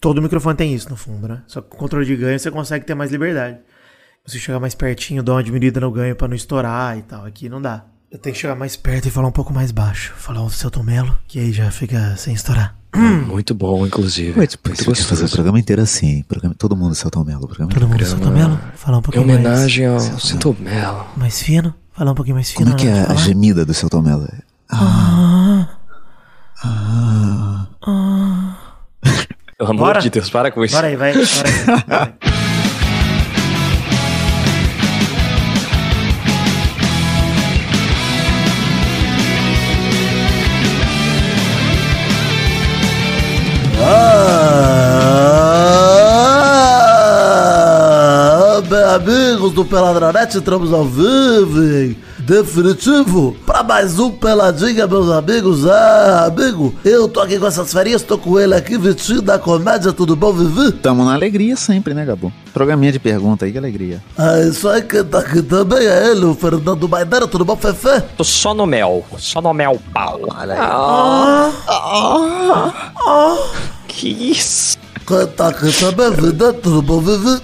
Todo microfone tem isso no fundo, né? Só que com controle de ganho você consegue ter mais liberdade. Se chegar mais pertinho, dá uma diminuída no ganho pra não estourar e tal. Aqui não dá. Eu tenho que chegar mais perto e falar um pouco mais baixo. Falar o seu Tomelo, que aí já fica sem estourar. Muito bom, inclusive. Muito você podia fazer o programa inteiro assim. Programa, todo mundo Celton Mello. Programa Todo mundo seu Tomelo? Falar um Em pouquinho mais, homenagem ao Santo Melo. mais fino? Falar um pouquinho mais fino. Como é que é a gemida do Celton Mello? Pelo amor Bora. de Deus, para com isso. Bora aí, vai. Bora aí. vai. Ah, amigos do Peladronete, entramos ao vivo, hein? definitivo, pra mais um Peladinha, meus amigos. Ah, amigo, eu tô aqui com essas férias, tô com ele aqui, Vitinho da Comédia, tudo bom, Vivi? Tamo na alegria sempre, né, Gabo? Programinha de pergunta aí, que alegria. Ah, isso aí, quem tá aqui também é ele, o Fernando Maidana, tudo bom, Fefe? Tô só no mel. Só no mel pau. Que isso? Quem tá aqui também, Tudo bom?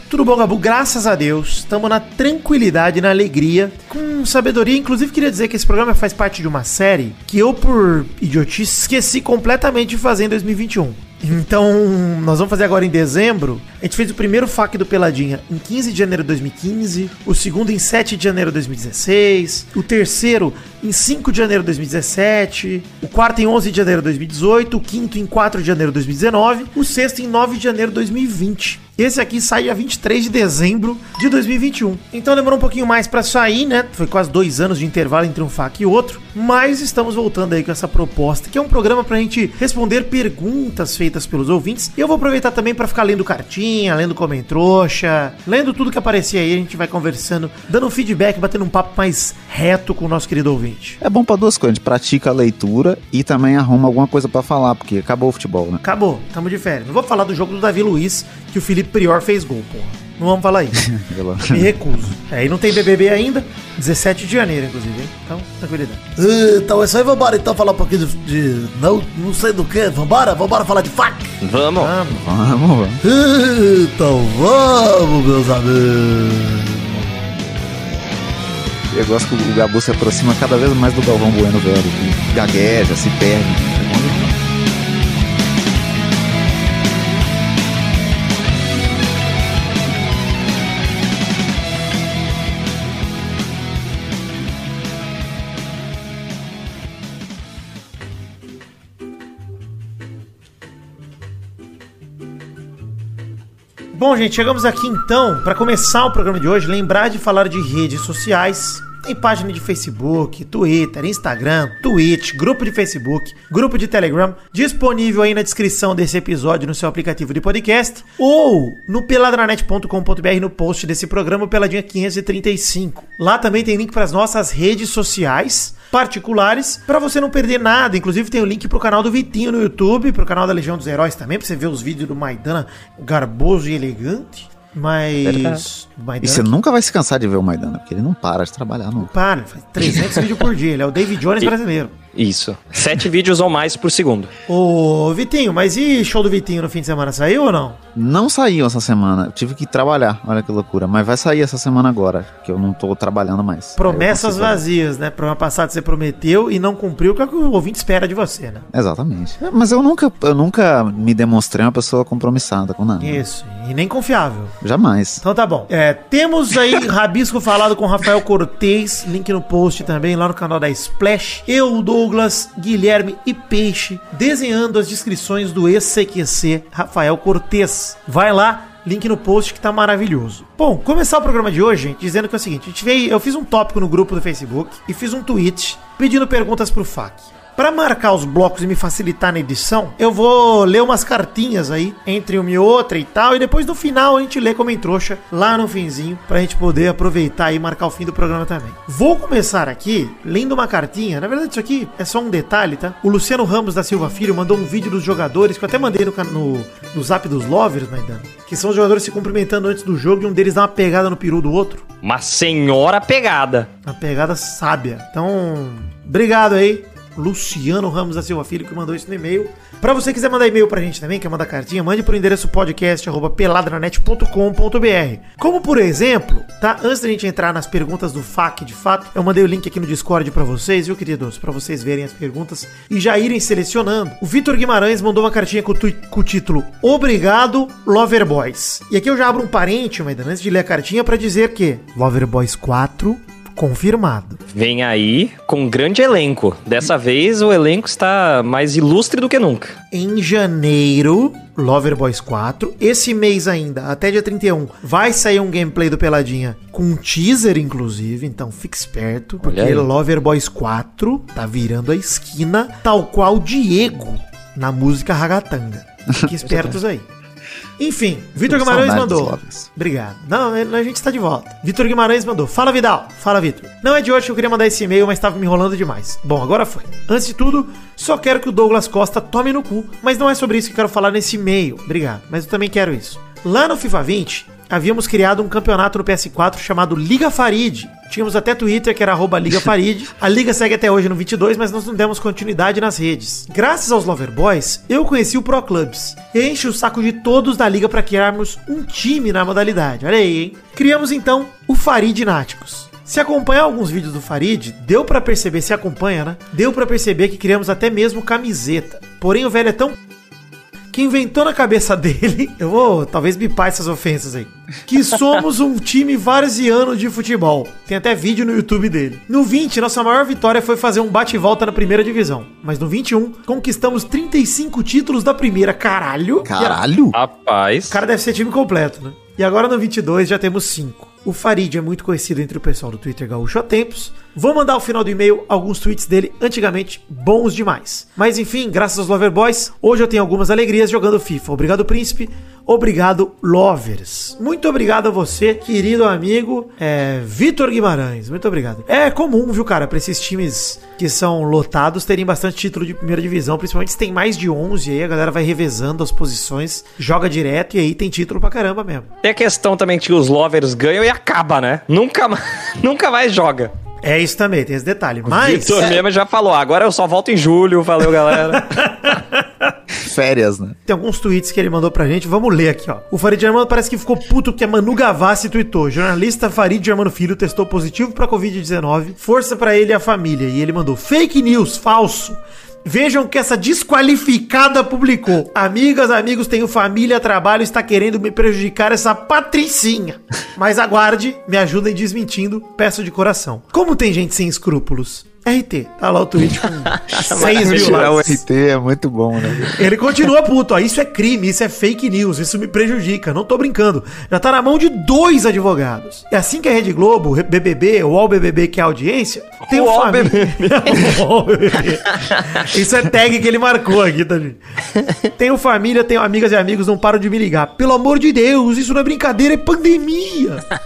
Tudo bom, Gabu? Graças a Deus, estamos na tranquilidade, na alegria, com sabedoria. Inclusive, queria dizer que esse programa faz parte de uma série que eu, por idiotice, esqueci completamente de fazer em 2021. Então, nós vamos fazer agora em dezembro. A gente fez o primeiro FAQ do Peladinha em 15 de janeiro de 2015, o segundo em 7 de janeiro de 2016, o terceiro em 5 de janeiro de 2017, o quarto em 11 de janeiro de 2018, o quinto em 4 de janeiro de 2019, o sexto em 9 de janeiro de 2020. Esse aqui sai a 23 de dezembro de 2021. Então demorou um pouquinho mais pra sair, né? Foi quase dois anos de intervalo entre um FAQ e outro. Mas estamos voltando aí com essa proposta, que é um programa pra gente responder perguntas feitas pelos ouvintes. E eu vou aproveitar também pra ficar lendo cartinha, lendo comentrouxa, lendo tudo que aparecer aí. A gente vai conversando, dando um feedback, batendo um papo mais reto com o nosso querido ouvinte. É bom pra duas coisas, a gente pratica a leitura e também arruma alguma coisa pra falar, porque acabou o futebol, né? Acabou, tamo de férias. Não vou falar do jogo do Davi Luiz, que o Felipe Prior fez gol, porra. Não vamos falar isso. Me recuso. Aí não tem BBB ainda, 17 de janeiro, inclusive, hein? Então, tranquilidade. Então, é isso aí, vambora então falar um pouquinho de... de- não, não sei do que, vambora? Vambora falar de fac? Vamos. Vamos. Vamos, vamos. Então vamos, meus amigos. Eu gosto que o Gabu se aproxima cada vez mais do Galvão Bueno velho. que Gagueja, se perde. Bom, gente, chegamos aqui então para começar o programa de hoje. Lembrar de falar de redes sociais. Tem página de Facebook, Twitter, Instagram, Twitch, grupo de Facebook, grupo de Telegram, disponível aí na descrição desse episódio no seu aplicativo de podcast ou no peladranet.com.br no post desse programa, Peladinha 535. Lá também tem link para as nossas redes sociais particulares para você não perder nada. Inclusive tem o link pro canal do Vitinho no YouTube, pro canal da Legião dos Heróis também, pra você ver os vídeos do Maidana garboso e elegante. Mas. O Maidana E você nunca vai se cansar de ver o Maidana, porque ele não para de trabalhar nunca. para, faz 300 vídeos por dia. Ele é o David Jones brasileiro. Isso. Sete vídeos ou mais por segundo. Ô, Vitinho, mas e show do Vitinho no fim de semana? Saiu ou não? Não saiu essa semana. Eu tive que trabalhar. Olha que loucura. Mas vai sair essa semana agora, que eu não tô trabalhando mais. Promessas vazias, né? Programa passado você prometeu e não cumpriu, que é o que o ouvinte espera de você, né? Exatamente. É, Mas eu nunca, eu nunca me demonstrei uma pessoa compromissada com nada. Isso, e nem confiável. Jamais. Então tá bom. É, temos aí Rabisco falado com Rafael Cortez, link no post também, lá no canal da Splash. Eu, Douglas, Guilherme e Peixe, desenhando as descrições do ex-CQC Rafael Cortez. Vai lá, link no post que tá maravilhoso. Bom, começar o programa de hoje, gente, dizendo que é o seguinte, a gente veio, eu fiz um tópico no grupo do Facebook e fiz um tweet pedindo perguntas pro FAQ. Pra marcar os blocos e me facilitar na edição, eu vou ler umas cartinhas aí, entre uma e outra e tal, e depois no final a gente lê como em trouxa, lá no finzinho, pra gente poder aproveitar e marcar o fim do programa também. Vou começar aqui lendo uma cartinha, na verdade isso aqui é só um detalhe, tá? O Luciano Ramos da Silva Filho mandou um vídeo dos jogadores, que eu até mandei no, no, no zap dos lovers, Maidana, que são os jogadores se cumprimentando antes do jogo e um deles dá uma pegada no peru do outro. Uma senhora pegada. Uma pegada sábia. Então, obrigado aí. Luciano Ramos da Silva Filho, que mandou isso no e-mail. Pra você quiser mandar e-mail pra gente também, quer mandar cartinha, mande pro endereço podcast.peladranet.com.br. Como por exemplo, tá? Antes da gente entrar nas perguntas do FAQ de fato, eu mandei o link aqui no Discord pra vocês, viu, queridos? Pra vocês verem as perguntas e já irem selecionando. O Vitor Guimarães mandou uma cartinha com, com o título Obrigado, Loverboys. E aqui eu já abro um parente, mas antes de ler a cartinha, pra dizer que Loverboys 4 confirmado. Vem aí com um grande elenco. Dessa vez o elenco está mais ilustre do que nunca. Em janeiro, Loverboys 4. Esse mês ainda, até dia 31, vai sair um gameplay do Peladinha com um teaser, inclusive. Então fique esperto, porque. Loverboys 4 tá virando a esquina, tal qual Diego na música Ragatanga. Fique espertos aí. Enfim, Vitor Guimarães mandou. Obrigado. Não, a gente está de volta. Vitor Guimarães mandou. Fala, Vidal. Fala, Vitor. Não é de hoje que eu queria mandar esse e-mail, mas estava me enrolando demais. Bom, agora foi. Antes de tudo, só quero que o Douglas Costa tome no cu. Mas não é sobre isso que eu quero falar nesse e-mail. Obrigado. Mas eu também quero isso. Lá no FIFA 20, havíamos criado um campeonato no PS4 chamado Liga Farid. Tínhamos até Twitter, que era arroba Liga Farid. A liga segue até hoje no 22, mas nós não demos continuidade nas redes. Graças aos Loverboys, eu conheci o Pro Clubs. Enche o saco de todos da liga para criarmos um time na modalidade. Olha aí, hein? Criamos então o Farid Náticos. Se acompanhar alguns vídeos do Farid, deu pra perceber, se acompanha, né? Deu pra perceber que criamos até mesmo camiseta. Porém, o velho é tão que inventou na cabeça dele, eu vou talvez bipar essas ofensas aí, que somos um time varziano de futebol. Tem até vídeo no YouTube dele. No 20, nossa maior vitória foi fazer um bate e volta na primeira divisão. Mas no 21, conquistamos 35 títulos da primeira. Caralho! Caralho! Rapaz. O cara deve ser time completo, né? E agora no 22 já temos 5. O Farid é muito conhecido entre o pessoal do Twitter Gaúcho há tempos. Vou mandar ao final do e-mail alguns tweets dele, antigamente bons demais. Mas enfim, graças aos Loverboys, hoje eu tenho algumas alegrias jogando FIFA. Obrigado, Príncipe. Obrigado, Lovers. Muito obrigado a você, querido amigo é, Vitor Guimarães. Muito obrigado. É comum, viu, cara, pra esses times que são lotados terem bastante título de primeira divisão, principalmente se tem mais de 11, aí a galera vai revezando as posições, joga direto e aí tem título pra caramba mesmo. Tem a questão também que os lovers ganham e acaba, né? Nunca, nunca mais joga. É isso também, tem esse detalhe. Mas. Vitor mesmo já falou, agora eu só volto em julho, valeu galera. Férias, né? Tem alguns tweets que ele mandou pra gente, vamos ler aqui, ó. O Farid Germano parece que ficou puto porque a Manu Gavassi tweetou. Jornalista Farid Germano Filho testou positivo pra Covid-19. Força pra ele e a família. E ele mandou fake news, falso. Vejam que essa desqualificada publicou. Amigas, amigos, tenho família, trabalho, está querendo me prejudicar essa patricinha. Mas aguarde, me ajudem desmentindo, peço de coração. Como tem gente sem escrúpulos? RT, tá lá o tweet com 6 mil Tirar o likes. RT é muito bom, né? Ele continua puto, ó. Isso é crime, isso é fake news, isso me prejudica. Não tô brincando. Já tá na mão de dois advogados. É assim que a Rede Globo, BBB, o UOL BBB, que é a audiência, tem o família. Isso é tag que ele marcou aqui, tá, gente? Tenho família, tenho amigas e amigos, não param de me ligar. Pelo amor de Deus, isso não é brincadeira, é pandemia.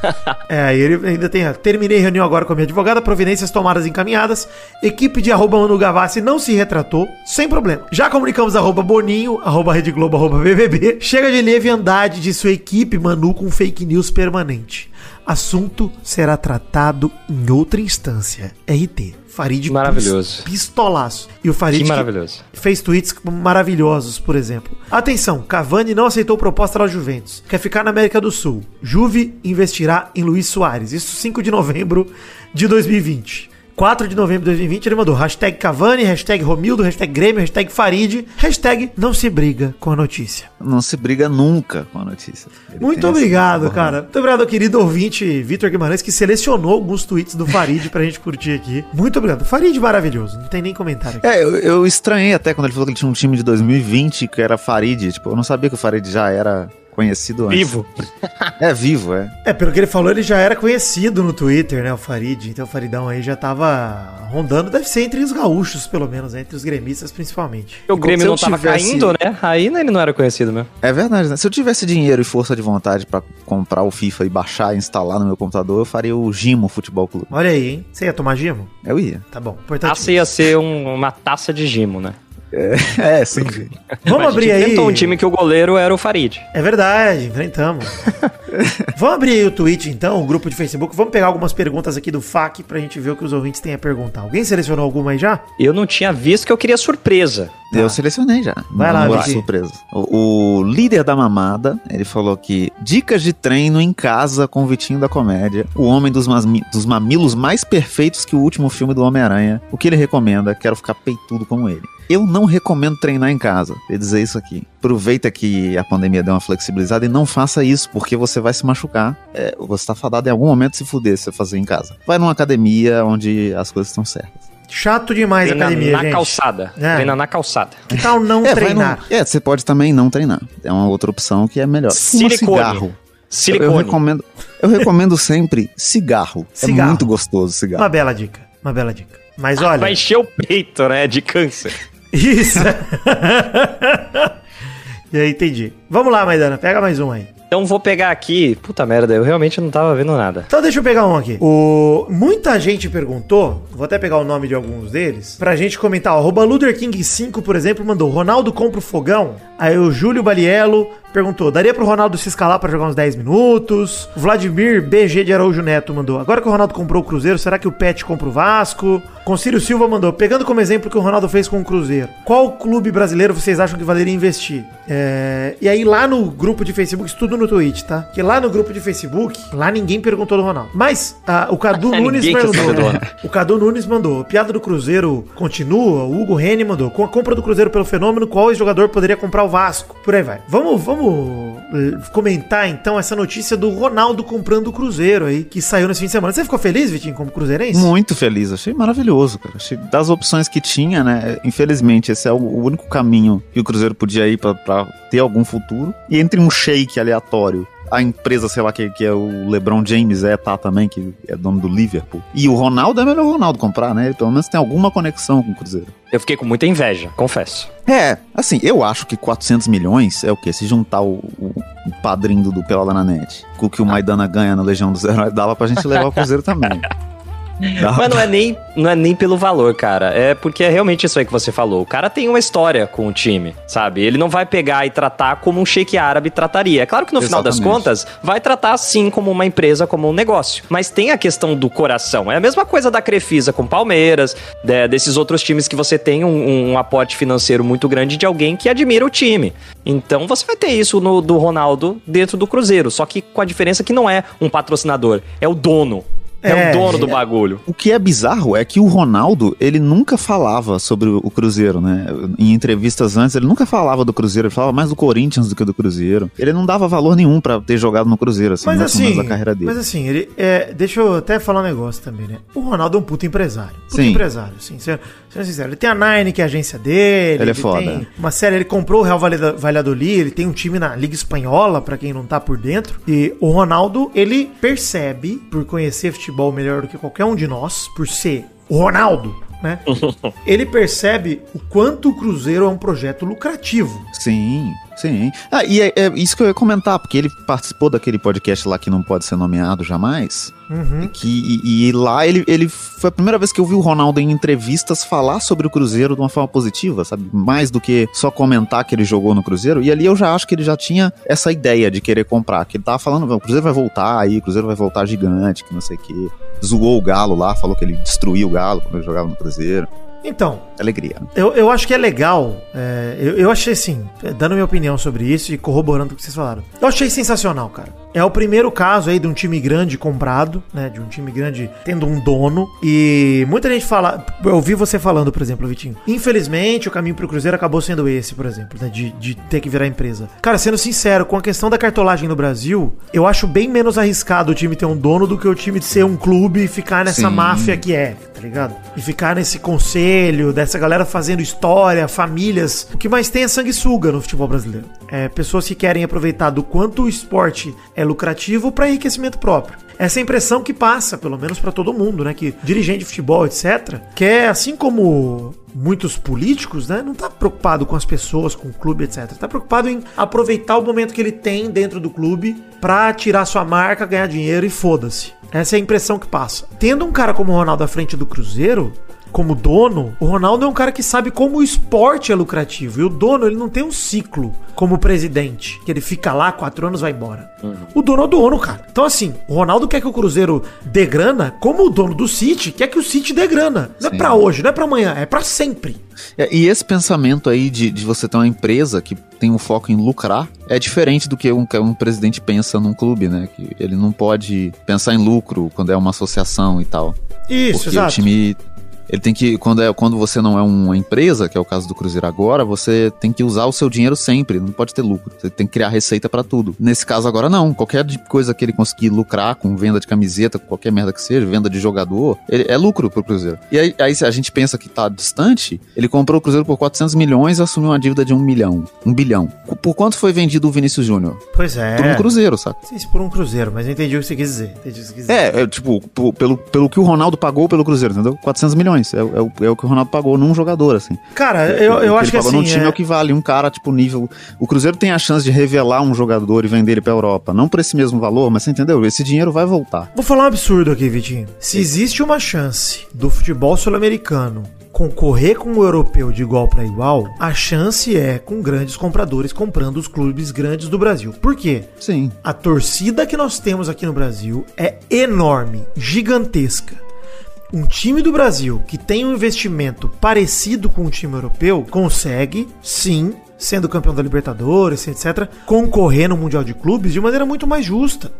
É, e ele ainda tem. Terminei a reunião agora com a minha advogada, providências tomadas e encaminhadas. Equipe de arroba Manu Gavassi não se retratou, sem problema. Já comunicamos arroba Boninho, arroba Rede Globo, arroba BBB. Chega de leviandade de sua equipe, Manu, com fake news permanente. Assunto será tratado em outra instância. RT. Farid Maravilhoso. pis- Pistolaço. E o Farid fez tweets maravilhosos, por exemplo. Atenção, Cavani não aceitou proposta da Juventus. Quer ficar na América do Sul. Juve investirá em Luiz Soares. Isso 5 de novembro de 2020. 4 de novembro de 2020 ele mandou hashtag Cavani, hashtag Romildo, hashtag Grêmio, hashtag Farid, hashtag não se briga com a notícia. Não se briga nunca com a notícia. Ele Muito essa obrigado, forma. cara. Muito obrigado, ao querido ouvinte Vitor Guimarães, que selecionou alguns tweets do Farid pra gente curtir aqui. Muito obrigado. Farid maravilhoso, não tem nem comentário aqui. É, eu, eu estranhei até quando ele falou que ele tinha um time de 2020 que era Farid. Tipo, eu não sabia que o Farid já era conhecido antes. Vivo. É, vivo, é. É, pelo que ele falou, ele já era conhecido no Twitter, né? O Farid. Então o Faridão aí já tava rondando. Deve ser entre os gaúchos, pelo menos, né? entre os gremistas principalmente. O Grêmio não tava tivesse- caindo, né? Aí né, ele não era conhecido mesmo. É verdade, né? Se eu tivesse dinheiro e força de vontade pra comprar o FIFA e baixar e instalar no meu computador, eu faria o Gimo Futebol Clube. Olha aí, hein? Você ia tomar gimo? Eu ia. Tá bom. Importante. Taça ia ser um- uma taça de gimo, né? É, sim. Vamos A abrir aí. inventou um time que o goleiro era o Farid. É verdade, enfrentamos. Vamos abrir aí o Twitch então, o grupo de Facebook. Vamos pegar algumas perguntas aqui do FAQ pra gente ver o que os ouvintes têm a perguntar. Alguém selecionou alguma aí já? Eu não tinha visto que eu queria surpresa. Eu selecionei já. Vai lá, Vicky. surpresa. O, o líder da mamada, ele falou que dicas de treino em casa com o Vitinho da Comédia. O homem dos, dos mamilos mais perfeitos que o último filme do Homem-Aranha. O que ele recomenda? Quero ficar peitudo como ele. Eu não recomendo treinar em casa. Vou dizer isso aqui. Aproveita que a pandemia deu uma flexibilizada e não faça isso, porque você vai se machucar. É, você tá fadado em algum momento se fuder se você fazer em casa. Vai numa academia onde as coisas estão certas. Chato demais a Treina academia, na gente. calçada. É. Treina na calçada. Que tal não É, treinar? no- é, você pode também não treinar. É uma outra opção que é melhor. Silicone. cigarro. Eu, Silicone. eu recomendo, eu recomendo sempre cigarro. Cigarro. É muito gostoso cigarro. Uma bela dica, uma bela dica. Mas olha, Vai encher o peito, né? De câncer. Isso. e aí, entendi. Vamos lá, Maidana, pega mais um aí. Então vou pegar aqui. Puta merda, eu realmente não tava vendo nada. Então deixa eu pegar um aqui. O... Muita gente perguntou, vou até pegar o nome de alguns deles, pra gente comentar. O Luder King 5, por exemplo, mandou: Ronaldo compra o fogão. Aí o Júlio Baliello perguntou: daria pro Ronaldo se escalar pra jogar uns 10 minutos? Vladimir BG de Araújo Neto mandou: agora que o Ronaldo comprou o Cruzeiro, será que o Pet compra o Vasco? Concílio Silva mandou: pegando como exemplo o que o Ronaldo fez com o Cruzeiro, qual clube brasileiro vocês acham que valeria investir? É, E aí lá no grupo de Facebook, isso tudo no Twitch, tá? Que lá no grupo de Facebook, lá ninguém perguntou do Ronaldo. Mas ah, o Cadu Nunes do Ronaldo. O Cadu Nunes mandou. Piada do Cruzeiro continua. O Hugo Rene mandou. Com a compra do Cruzeiro pelo fenômeno, qual jogador poderia comprar o Vasco? Por aí vai. Vamos, vamos eh, comentar então essa notícia do Ronaldo comprando o Cruzeiro aí, que saiu nesse fim de semana. Você ficou feliz, Vitinho, como cruzeirense? Muito feliz, achei maravilhoso, cara. Achei, das opções que tinha, né? Infelizmente, esse é o, único caminho que o Cruzeiro podia ir pra ter algum futuro. E entre um shake aleatório, a empresa, sei lá, que, que é o LeBron James, é, tá também, que é dono do Liverpool. E o Ronaldo é melhor o Ronaldo comprar, né? Ele pelo menos tem alguma conexão com o Cruzeiro. Eu fiquei com muita inveja, confesso. É, assim, eu acho que 400 milhões é o quê? Se juntar o, o, o padrinho do Pelada na Net com o que o Maidana ganha na Legião dos Heróis, dava pra gente levar o Cruzeiro também. Dava Mas não é, nem, não é nem pelo valor, cara. É porque é realmente isso aí que você falou. O cara tem uma história com o time, sabe? Ele não vai pegar e tratar como um shake árabe trataria. É claro que no final das Exatamente. contas, vai tratar sim como uma empresa, como um negócio. Mas tem a questão do coração. É a mesma coisa da Crefisa com Palmeiras, de- desses outros times que você tem um, um aporte financeiro muito grande de alguém que admira o time. Então você vai ter isso no, do Ronaldo dentro do Cruzeiro. Só que com a diferença que não é um patrocinador, é o dono. É, É, o dono do é. bagulho. O que é bizarro é que o Ronaldo, ele nunca falava sobre o Cruzeiro, né? Em entrevistas antes, ele nunca falava do Cruzeiro, ele falava mais do Corinthians do que do Cruzeiro. Ele não dava valor nenhum pra ter jogado no Cruzeiro, assim, Mas assim, da carreira dele. mas assim, ele é, deixa eu até falar um negócio também, né? O Ronaldo é um puto empresário. Puto Sim. empresário, assim, sendo, sincero. Ele tem a Nine, que é a agência dele. Ele é foda. tem uma série, ele comprou o Real Valladolid, ele tem um time na Liga Espanhola, pra quem não tá por dentro. E o Ronaldo, ele percebe, por conhecer futebol melhor do que qualquer um de nós, por ser o Ronaldo, né? ele percebe o quanto o Cruzeiro é um projeto lucrativo. Sim, sim. Ah, e é, é isso que eu ia comentar, porque ele participou daquele podcast lá que não pode ser nomeado jamais. Uhum. Que, e, e lá ele, ele foi a primeira vez que eu vi o Ronaldo em entrevistas falar sobre o Cruzeiro de uma forma positiva, sabe? Mais do que só comentar que ele jogou no Cruzeiro. E ali eu já acho que ele já tinha essa ideia de querer comprar. Que ele tava falando, o Cruzeiro vai voltar aí, o Cruzeiro vai voltar gigante, que não sei o quê. Zoou o Galo lá, falou que ele destruiu o Galo quando ele jogava no Cruzeiro. Então, Alegria. Eu, eu acho que é legal. é, eu, eu achei assim, dando minha opinião sobre isso e corroborando o que vocês falaram. Eu achei sensacional, cara. É o primeiro caso aí de um time grande comprado, né? De um time grande tendo um dono. E muita gente fala. Eu ouvi você falando, por exemplo, Vitinho. Infelizmente, o caminho pro Cruzeiro acabou sendo esse, por exemplo, né? De, de ter que virar empresa. Cara, sendo sincero, com a questão da cartolagem no Brasil, eu acho bem menos arriscado o time ter um dono do que o time de ser um clube e ficar nessa Sim. máfia que é, tá ligado? E ficar nesse conselho, dessa galera fazendo história, famílias. O que mais tem é sanguessuga no futebol brasileiro. É pessoas que querem aproveitar do quanto o esporte é lucrativo para enriquecimento próprio. Essa é impressão que passa, pelo menos para todo mundo, né? Que dirigente de futebol, etc., quer, assim como muitos políticos, né? Não tá preocupado com as pessoas, com o clube, etc. Tá preocupado em aproveitar o momento que ele tem dentro do clube pra tirar sua marca, ganhar dinheiro e foda-se. Essa é a impressão que passa. Tendo um cara como o Ronaldo à frente do Cruzeiro, como dono, o Ronaldo é um cara que sabe como o esporte é lucrativo. E o dono, ele não tem um ciclo como presidente, que ele fica lá quatro anos vai embora. O dono é o dono, cara. Então, assim, o Ronaldo quer que o Cruzeiro dê grana, como o dono do City quer que o City dê grana. Não é Sim. pra hoje, não é pra amanhã, é pra sempre. É, E esse pensamento aí de, de você ter uma empresa que tem um foco em lucrar é diferente do que um, que um presidente pensa num clube, né? Que ele não pode pensar em lucro quando é uma associação e tal. Isso, porque exato. o time. Ele tem que. Quando, é, quando você não é uma empresa, que é o caso do Cruzeiro agora, você tem que usar o seu dinheiro sempre. Não pode ter lucro. Você tem que criar receita pra tudo. Nesse caso agora, não. Qualquer coisa que ele conseguir lucrar com venda de camiseta, qualquer merda que seja, venda de jogador, ele- é lucro pro Cruzeiro. E aí, aí se a gente pensa que tá distante, ele comprou o Cruzeiro por 400 milhões e assumiu uma dívida de um milhão. Um bilhão. Por quanto foi vendido o Vinícius Júnior? Pois é. Por um Cruzeiro, sei se por um cruzeiro, mas eu entendi o que você quis dizer. Entendi o que você quis dizer. É, é tipo, pelo, pelo que o Ronaldo pagou pelo Cruzeiro, entendeu? 400 milhões. É, é o, é o que o Ronaldo pagou num jogador, assim. Cara, O eu, eu que acho que assim. num time é... é- o que vale um cara, tipo, nível. O Cruzeiro tem a chance de revelar um jogador e vender ele pra Europa. Não por esse mesmo valor, mas você entendeu? Esse dinheiro vai voltar. Vou falar um absurdo aqui, Vitinho. Se existe uma chance do futebol sul-americano concorrer com o europeu de igual para igual, a chance é com grandes compradores comprando os clubes grandes do Brasil. Por quê? Sim. A torcida que nós temos aqui no Brasil é enorme, gigantesca. Um time do Brasil que tem um investimento parecido com um time europeu consegue, sim, sendo campeão da Libertadores, etc., concorrer no Mundial de Clubes de maneira muito mais justa.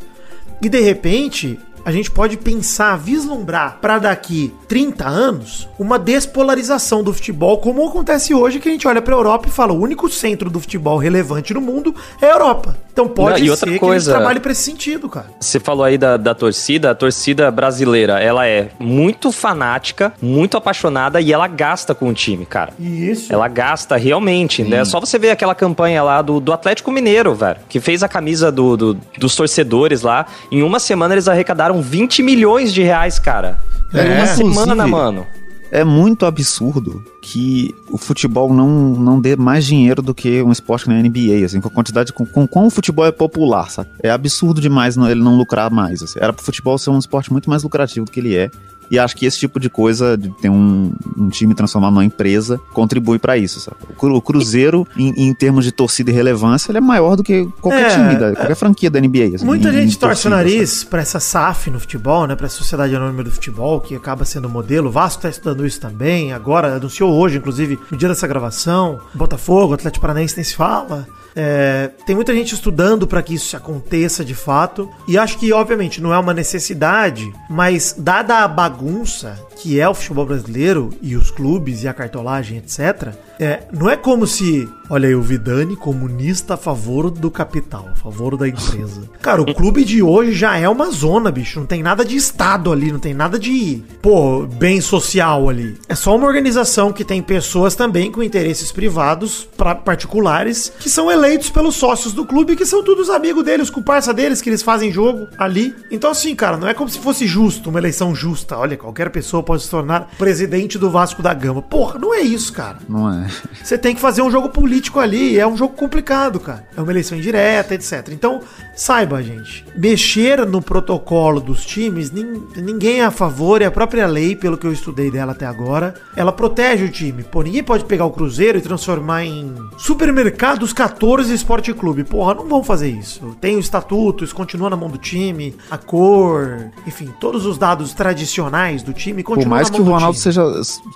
E de repente, a gente pode pensar, vislumbrar para daqui 30 anos uma despolarização do futebol, como acontece hoje, que a gente olha para Europa e fala: o único centro do futebol relevante no mundo é a Europa. Então pode Não, ser outra que coisa- a gente trabalhe para esse sentido, cara. Você falou aí da, da torcida, a torcida brasileira, ela é muito fanática, muito apaixonada e ela gasta com o time, cara. Isso. Ela gasta realmente, né? Só você ver aquela campanha lá do, do Atlético Mineiro, velho, que fez a camisa do, do- dos torcedores lá. Em uma semana eles arrecadaram 20 milhões de reais, cara. É, em uma semana, mano. É muito absurdo que o futebol não, não dê mais dinheiro do que um esporte que nem a NBA, assim, com a quantidade, com, com como o futebol é popular, sabe? É absurdo demais não- ele não lucrar mais, assim. Era pro futebol ser um esporte muito mais lucrativo do que ele é. E acho que esse tipo de coisa, de ter um, um time transformado numa empresa, contribui pra isso, sabe? O Cru- O Cruzeiro, em, em termos de torcida e relevância, ele é maior do que qualquer É, time, da, qualquer franquia da NBA. assim, Muita em- gente em torce o torcida, nariz pra essa SAF no futebol, né? Pra Sociedade Anônima do Futebol, que acaba sendo modelo. O Vasco tá estudando isso também. Agora, anunciou hoje, inclusive, no dia dessa gravação. Botafogo, Atlético Paranaense nem se fala. É, tem muita gente estudando pra que isso aconteça de fato. E acho que, obviamente, não é uma necessidade, mas dada a bagunça que é o futebol brasileiro e os clubes e a cartolagem, etc., é, não é como se, olha aí, o Vidani, comunista a favor do capital, a favor da empresa. Cara, o clube de hoje já é uma zona, bicho. Não tem nada de Estado ali, não tem nada de, pô, bem social ali. É só uma organização que tem pessoas também com interesses privados, pra, particulares, que são eleitos pelos sócios do clube, que são todos amigos deles, comparsa deles, que eles fazem jogo ali. Então, assim, cara, não é como se fosse justo, uma eleição justa. Olha, qualquer pessoa pode se tornar presidente do Vasco da Gama. Porra, não é isso, cara. Não é? Você tem que fazer um jogo político ali, é um jogo complicado, cara. É uma eleição indireta, etc. Então, saiba, gente, mexer no protocolo dos times, nin- ninguém é a favor, e a própria lei, pelo que eu estudei dela até agora, ela protege o time. Pô, ninguém pode pegar o Cruzeiro e transformar em Supermercados 14 Esporte Clube. Porra, não vão fazer isso. Tem o estatuto, isso continua na mão do time, a cor, enfim, todos os dados tradicionais do time Por mais que o Ronaldo time. seja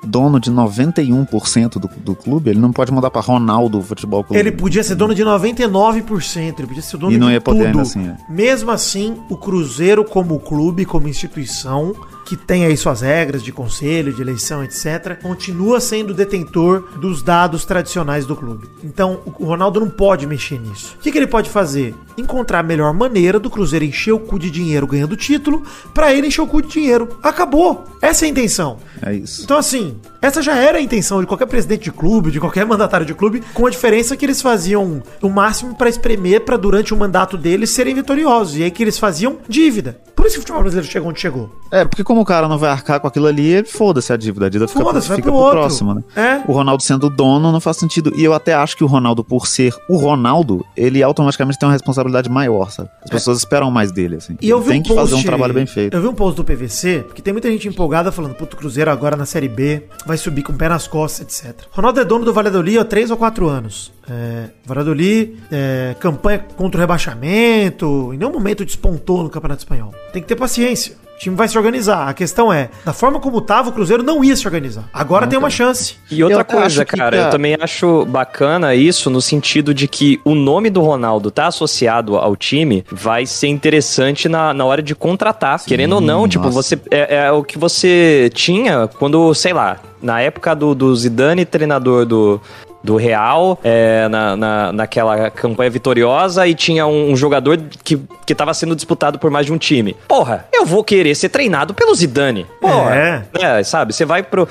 dono de 91% do, do clube, ele não pode mudar pra Ronaldo Futebol Clube. Ele podia ser dono de 99%, ele podia ser dono E não de ia poder tudo. ainda assim, é. Mesmo assim, o Cruzeiro como clube, como instituição, que tem aí suas regras de conselho, de eleição, etc., continua sendo detentor dos dados tradicionais do clube. Então, o Ronaldo não pode mexer nisso. O que, que ele pode fazer? Encontrar a melhor maneira do Cruzeiro encher o cu de dinheiro ganhando título, pra ele encher o cu de dinheiro. Acabou. Essa é a intenção. É isso. Então, assim, essa já era a intenção de qualquer presidente de clube, de qualquer mandatário de clube, com a diferença que eles faziam o máximo pra espremer pra durante o mandato deles serem vitoriosos. E aí que eles faziam dívida. Por isso que o futebol brasileiro chegou onde chegou. É, porque como o cara não vai arcar com aquilo ali, ele foda-se a dívida. A dívida fica, fica pro pro próximo, né? É. O Ronaldo sendo dono não faz sentido. E eu até acho que o Ronaldo, por ser o Ronaldo, ele automaticamente tem uma responsabilidade maior, sabe? As pessoas esperam mais dele, assim. E eu Ele vi tem um que post, fazer um trabalho bem feito. Eu vi um post do PVC, porque tem muita gente empolgada falando, puto, Cruzeiro agora na Série B, vai subir com o pé nas costas, etc. Ronaldo é dono do Valladolid há 3 ou 4 anos. É, Valladolid, é, campanha contra o rebaixamento, em nenhum momento despontou no Campeonato Espanhol. Tem que ter paciência. O time vai se organizar. A questão é, da forma como tava, o Cruzeiro não ia se organizar. Agora tem uma chance. E outra Eu coisa, cara, eu também acho bacana isso no sentido de que o nome do Ronaldo tá associado ao time, vai ser interessante na, na hora de contratar. Querendo ou não, tipo, nossa. você é, é o que você tinha quando, sei lá, na época do, do Zidane, treinador do. Do Real, é, na, na, naquela campanha vitoriosa, e tinha um, um jogador que, que tava sendo disputado por mais de um time. Porra, eu vou querer ser treinado pelo Zidane. Porra, É. é, sabe? Você vai pro.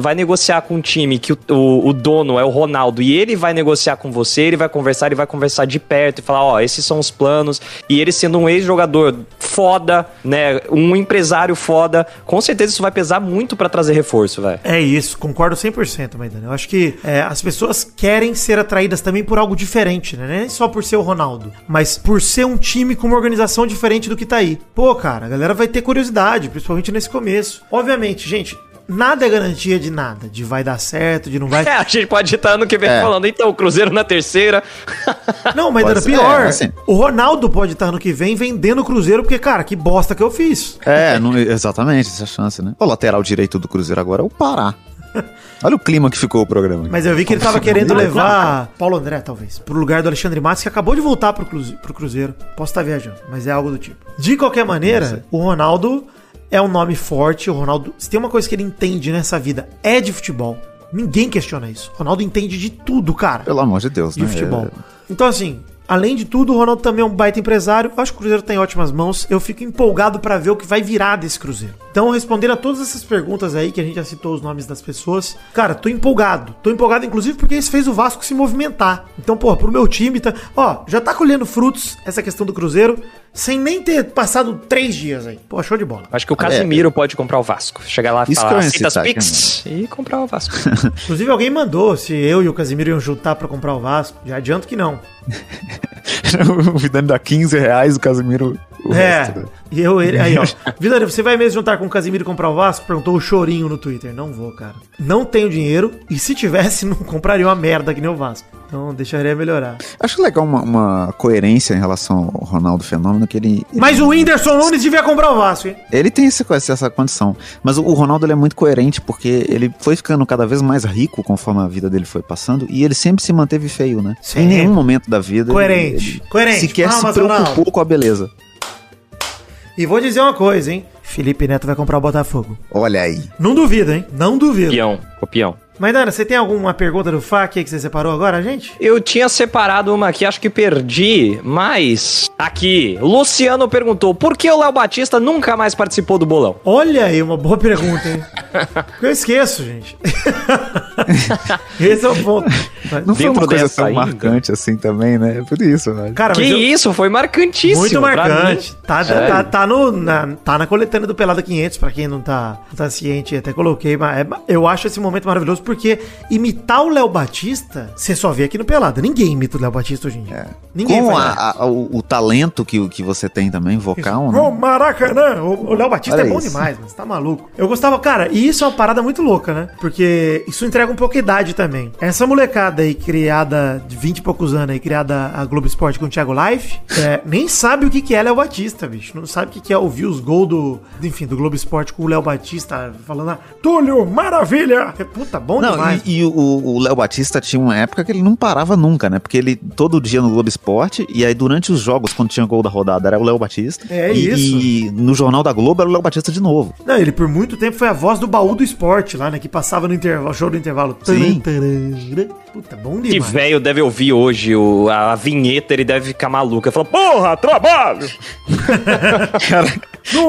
Vai negociar com um time que o, o, o dono é o Ronaldo e ele vai negociar com você, ele vai conversar, ele vai conversar de perto e falar, ó, esses são os planos. E ele sendo um ex-jogador foda, né? Um empresário foda, com certeza isso vai pesar muito pra trazer reforço, velho. É isso, concordo 100%, Maidana. Eu acho que é, as pessoas querem ser atraídas também por algo diferente, né? Nem só por ser o Ronaldo, mas por ser um time com uma organização diferente do que tá aí. Pô, cara, a galera vai ter curiosidade, principalmente nesse começo. Obviamente, gente, nada é garantia de nada, de vai dar certo, de não vai. É, a gente pode estar ano que vem É. falando, então, o Cruzeiro na terceira. Não, mas era pior. é, assim. O Ronaldo pode estar ano que vem vendendo o Cruzeiro, porque, cara, que bosta que eu fiz. É, não- exatamente, essa chance, né? O lateral direito do Cruzeiro agora é o Pará. Olha o clima que ficou o programa. Mas eu vi que ele tava querendo levar Paulo André, talvez, pro lugar do Alexandre Matos, que acabou de voltar pro, Cruze- pro Cruzeiro. Posso estar viajando, mas é algo do tipo. De qualquer maneira, o Ronaldo é um nome forte. O Ronaldo, se tem uma coisa que ele entende nessa vida, é de futebol. Ninguém questiona isso. O Ronaldo entende de tudo, cara Pelo amor de Deus, de né? futebol. Então, assim, além de tudo, o Ronaldo também é um baita empresário. Acho que o Cruzeiro tá em ótimas mãos. Eu fico empolgado pra ver o que vai virar desse Cruzeiro. Então, respondendo a todas essas perguntas aí, que a gente já citou os nomes das pessoas, cara, tô empolgado. Tô empolgado, inclusive, porque isso fez o Vasco se movimentar. Então, pô, pro meu time, tá... ó, já tá colhendo frutos essa questão do Cruzeiro, sem nem ter passado três dias aí. Pô, show de bola. Acho que o Casimiro pode comprar o Vasco. Chegar lá e Isso falar, aceita as citar, Pix e comprar o Vasco. Inclusive, alguém mandou se eu e o Casimiro iam juntar pra comprar o Vasco. Já adianto que não. o Vidani dá 15 reais, o Casimiro. O É, resto, né? e eu, ele, aí, ó. Vidani, você vai mesmo juntar com o Casimiro e comprar o Vasco? Perguntou o Chorinho no Twitter. Não vou, cara. Não tenho dinheiro e se tivesse, não compraria uma merda que nem o Vasco. Então, deixaria melhorar. Acho legal uma, uma coerência em relação ao Ronaldo Fenômeno, que ele. Mas o Whindersson Nunes devia comprar o Vasco, hein? Ele tem esse- essa, condição. Mas o, o Ronaldo ele é muito coerente, porque ele foi ficando cada vez mais rico conforme a vida dele foi passando, e ele sempre se manteve feio, né? Sempre. Em nenhum momento da vida. Coerente, ele- coerente. Sequer Palmas, se preocupou Ronaldo. com a beleza. E vou dizer uma coisa, hein? Felipe Neto vai comprar o Botafogo. Olha aí. Não duvido, hein? Não duvido. Peão, o Mas, Dana, você tem alguma pergunta do FAQ que você separou agora, gente? Eu tinha separado uma aqui, acho que perdi, mas. Aqui, Luciano perguntou: por que o Léo Batista nunca mais participou do bolão? Olha aí, uma boa pergunta, hein? eu esqueço, gente. Esse é o ponto. Não foi Dentro uma coisa tão ainda? marcante assim também, né? É Por isso, velho. Cara, que eu- isso, foi marcantíssimo. Muito pra marcante. mim. Tá, É. tá, tá, no, na, tá na coletânea do Pelada 500, pra quem não tá, não tá ciente, até coloquei, mas é- eu acho esse momento maravilhoso porque imitar o Léo Batista, você só vê aqui no Pelada. Ninguém imita o Léo Batista hoje em dia. Ninguém Com a- a- o, o talento que, que você tem também, vocal, Ô, né? Maracanã! O o Léo Batista Olha é bom isso. demais, mas tá maluco. Eu gostava, cara, e isso é uma parada muito louca, né? Porque isso entrega um pouco a idade também. Essa molecada aí, criada de 20 e poucos anos aí, criada a Globo Esporte com o Thiago Life, é, nem sabe o que que é Léo Batista, bicho. Não sabe o que que é ouvir os gols do, enfim, do Globo Esporte com o Léo Batista falando, ah, Túlio, maravilha! É, Puta, bom Não, demais. e, e o, Léo Batista tinha uma época que ele não parava nunca, né? Porque ele todo dia no Globo Esporte, e aí durante os jogos, quando tinha gol da rodada, era o Léo Batista. É e, isso. E no Jornal da Globo era o Léo Batista de novo. Não, ele por muito tempo foi a voz do baú do esporte lá, né? Que passava no intervalo, show do intervalo. Sim. Puta, bom Que demais. velho deve ouvir hoje o, a, a vinheta, ele deve ficar maluco. Ele fala, porra, trabalho! Cara,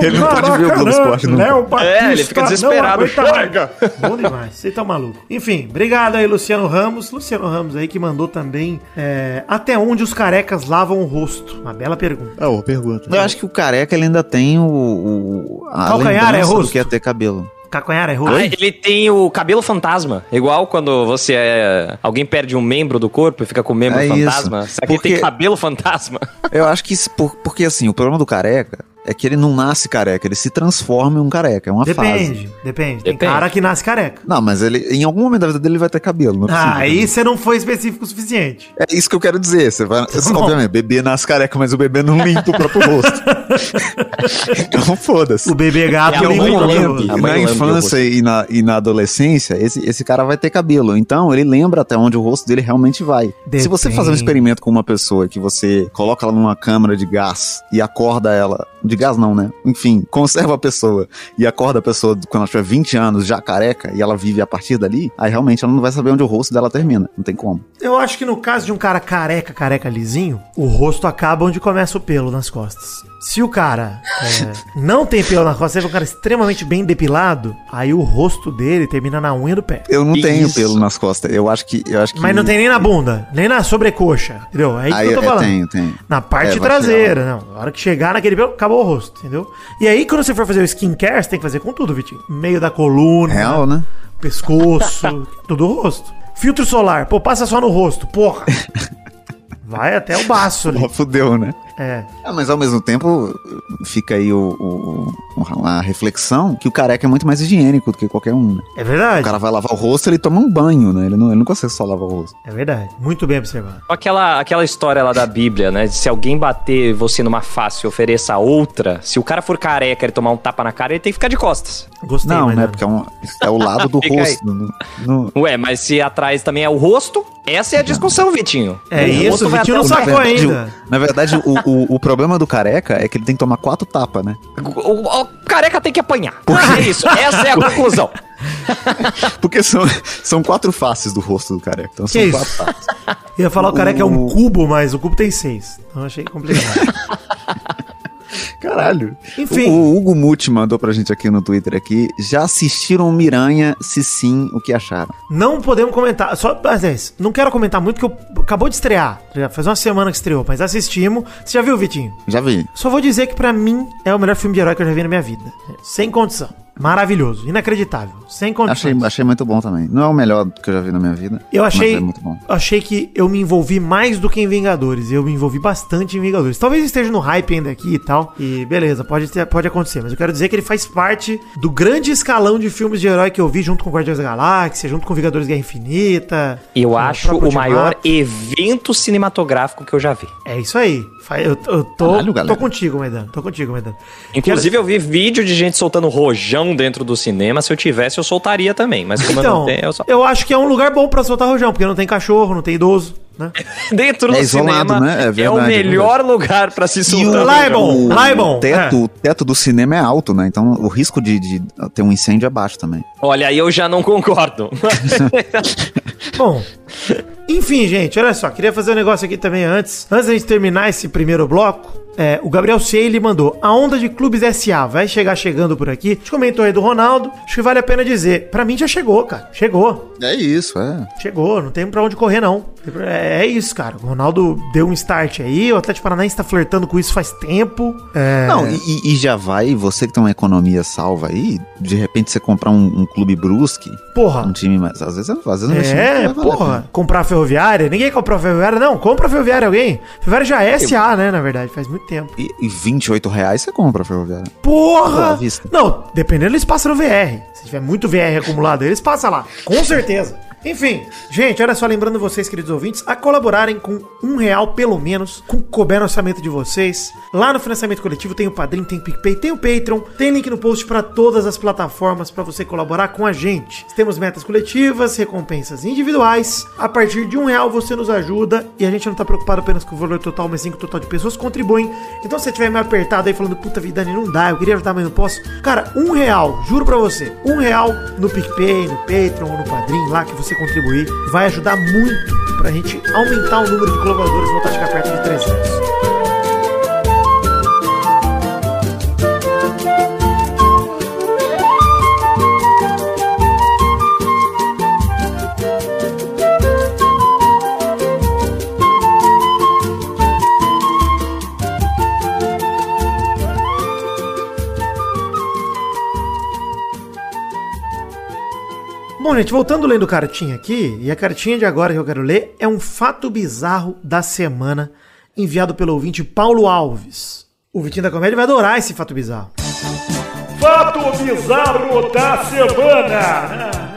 Ele não pode ver o Globo Esporte nunca. Léo Batista É, ele fica desesperado. Chega! Bom demais, você tá maluco. Enfim, obrigado aí, Luciano Ramos. Luciano Ramos aí que mandou também é, até onde os carecas lavam o rosto. Uma bela pergunta. É uma pergunta. Eu acho que o careca ele ainda tem o. o a Calcanhar é do rosto? que é ter cabelo. Caconhara é Ah, ruim? ele tem o cabelo fantasma. Igual quando você é. Alguém perde um membro do corpo e fica com o membro É fantasma. isso. Será que ele tem Porque- cabelo fantasma? Eu acho que isso, por- porque assim, o problema do careca é que ele não nasce careca, ele se transforma em um careca, é uma fase. Depende, depende. Tem Depende. cara que nasce careca. Não, mas ele, em algum momento da vida dele ele vai ter cabelo, não é Ah, aí você não foi específico o suficiente. É isso que eu quero dizer. Você vai, assim, bom. obviamente, bebê nasce careca, mas o bebê não limpa o próprio rosto. então foda-se. O bebê gato É a limpa mãe o lambe. cabelo. A E mãe na infância e na, e na adolescência, esse, esse cara vai ter cabelo. Então, ele lembra até onde o rosto dele realmente vai. Se você fazer um Depende. experimento com uma pessoa que você coloca ela numa câmara de gás e acorda ela. De gás não, né? Enfim, conserva a pessoa e acorda a pessoa quando ela tiver 20 anos já careca e ela vive a partir dali, aí realmente ela não vai saber onde o rosto dela termina. Não tem como. Eu acho que no caso de um cara careca, careca lisinho, o rosto acaba onde começa o pelo nas costas. Se o cara é, não tem pelo nas costas, se é um cara extremamente bem depilado, aí o rosto dele termina na unha do pé. Eu não tenho Isso. pelo nas costas. Eu acho que. Eu acho que Mas não tem nem na bunda, nem na sobrecoxa, entendeu? É isso Aí que eu tô eu falando. tenho, tenho. Na parte É, traseira, não. Na hora que chegar naquele pelo, acabou o rosto, entendeu? E aí, quando você for fazer o skincare, você tem que fazer com tudo, Vitinho. Meio da coluna, Real, né? pescoço, tudo o rosto. Filtro solar, pô, passa só no rosto, porra. Vai até o baço ali. Já fudeu, né? É. Ah, mas ao mesmo tempo, fica aí o, o- o- a reflexão que o careca é muito mais higiênico do que qualquer um, né? É verdade. O cara vai lavar o rosto, ele toma um banho, né? Ele não, ele não consegue só lavar o rosto. É verdade. Muito bem observado. Aquela, aquela história lá da Bíblia, né? de Se alguém bater você numa face e ofereça a outra, se o cara for careca e tomar um tapa na cara, ele tem que ficar de costas. Gostei, não, né? Porque é, um- é o lado do rosto. No- no- Ué, mas se atrás também é o rosto, essa é a discussão, Vitinho. É O isso, o Vitinho não sacou ainda. o- na verdade, o, o, o problema do careca é que ele tem que tomar quatro tapas, né? O, o- o careca tem que apanhar. É isso, essa é a conclusão. Porque são, são quatro faces do rosto do careca. Então são Que isso? quatro tapas. Ia falar o careca é um cubo, mas o cubo tem seis. Então eu achei complicado. Caralho. Enfim. O, o Hugo Muti mandou pra gente aqui no Twitter aqui. Já assistiram Miranha? Se sim, o que acharam? não podemos comentar. Só, mas. Não quero comentar muito, porque eu, acabou de estrear. Já faz uma semana que estreou, mas assistimos. Você já viu, Vitinho? Já vi. Só vou dizer que pra mim é o melhor filme de herói que eu já vi na minha vida. Sem condição. Maravilhoso, inacreditável, sem condições. Achei, achei muito bom também. Não é o melhor que eu já vi na minha vida. Eu achei, Mas é muito bom. achei que eu me envolvi mais do que em Vingadores. Eu me envolvi bastante em Vingadores. Talvez esteja no hype ainda aqui e tal. E beleza, pode, ter- pode acontecer. Mas eu quero dizer que ele faz parte do grande escalão de filmes de herói que eu vi junto com Guardiões da Galáxia, junto com Vingadores Guerra Infinita. Eu acho o maior evento cinematográfico que eu já vi. É isso aí. Eu, eu tô, Caralho, tô contigo, Maidana. Tô contigo, Maidana. Inclusive, eu vi vídeo de gente soltando rojão dentro do cinema. Se eu tivesse, eu soltaria também. Mas como eu Então, não tenho, eu só... eu acho que é um lugar bom pra soltar rojão, porque não tem cachorro, não tem idoso, né? Dentro do É isolado, cinema né? É é, verdade, o é melhor lugar pra se soltar. lá é rojão. bom, lá é bom. O teto, o teto do cinema é alto, né? Então o risco de, de ter um incêndio é baixo também. Olha, aí eu já não concordo. Bom, enfim, gente, olha só, queria fazer um negócio aqui também antes. Antes da gente terminar esse primeiro bloco, é, o Gabriel Cieli mandou: A onda de clubes SA vai chegar chegando por aqui. A gente comentou aí do Ronaldo, acho que vale a pena dizer. Pra mim já chegou, cara. Chegou. É isso, é. Chegou, não tem pra onde correr, não. É, é isso, cara. O Ronaldo deu um start aí, o Atlético Paranaense tá flertando com isso faz tempo. É, Não, e, e- já vai, você que tem uma economia salva aí, de repente você comprar um, um clube brusque, porra. um time mais. Às vezes, às vezes investimento É, vai valer a porra. pena. Comprar a ferroviária. Ninguém comprou a ferroviária, não. Compra a ferroviária alguém. Ferroviária já é SA, né, na verdade, faz muito tempo. E, e 28 reais você compra a ferroviária. Porra! Não, dependendo, eles passam no VR. Se tiver muito VR acumulado, eles passam lá. Com certeza. Enfim, gente, olha só, lembrando vocês, queridos ouvintes, a colaborarem com um real pelo menos, com couber no orçamento de vocês. Lá no financiamento coletivo tem o Padrim, tem o PicPay, tem o Patreon, tem link no post para todas as plataformas para você colaborar com a gente. Temos metas coletivas, recompensas individuais. A partir de um real você nos ajuda e a gente não tá preocupado apenas com o valor total, mas sim com o total de pessoas que contribuem. Então se você estiver meio apertado aí falando, puta vida, não dá, eu queria ajudar, mas não posso. Cara, um real, juro pra você, um real no PicPay, no Patreon ou no Padrim, lá que você contribuir, vai ajudar muito pra gente aumentar o número de colaboradores e voltar a chegar perto de 300. Bom, gente, voltando lendo cartinha aqui, e a cartinha de agora que eu quero ler é um fato bizarro da semana, enviado pelo ouvinte Paulo Alves. O Vitinho da Comédia vai adorar esse fato bizarro. Fato bizarro da semana.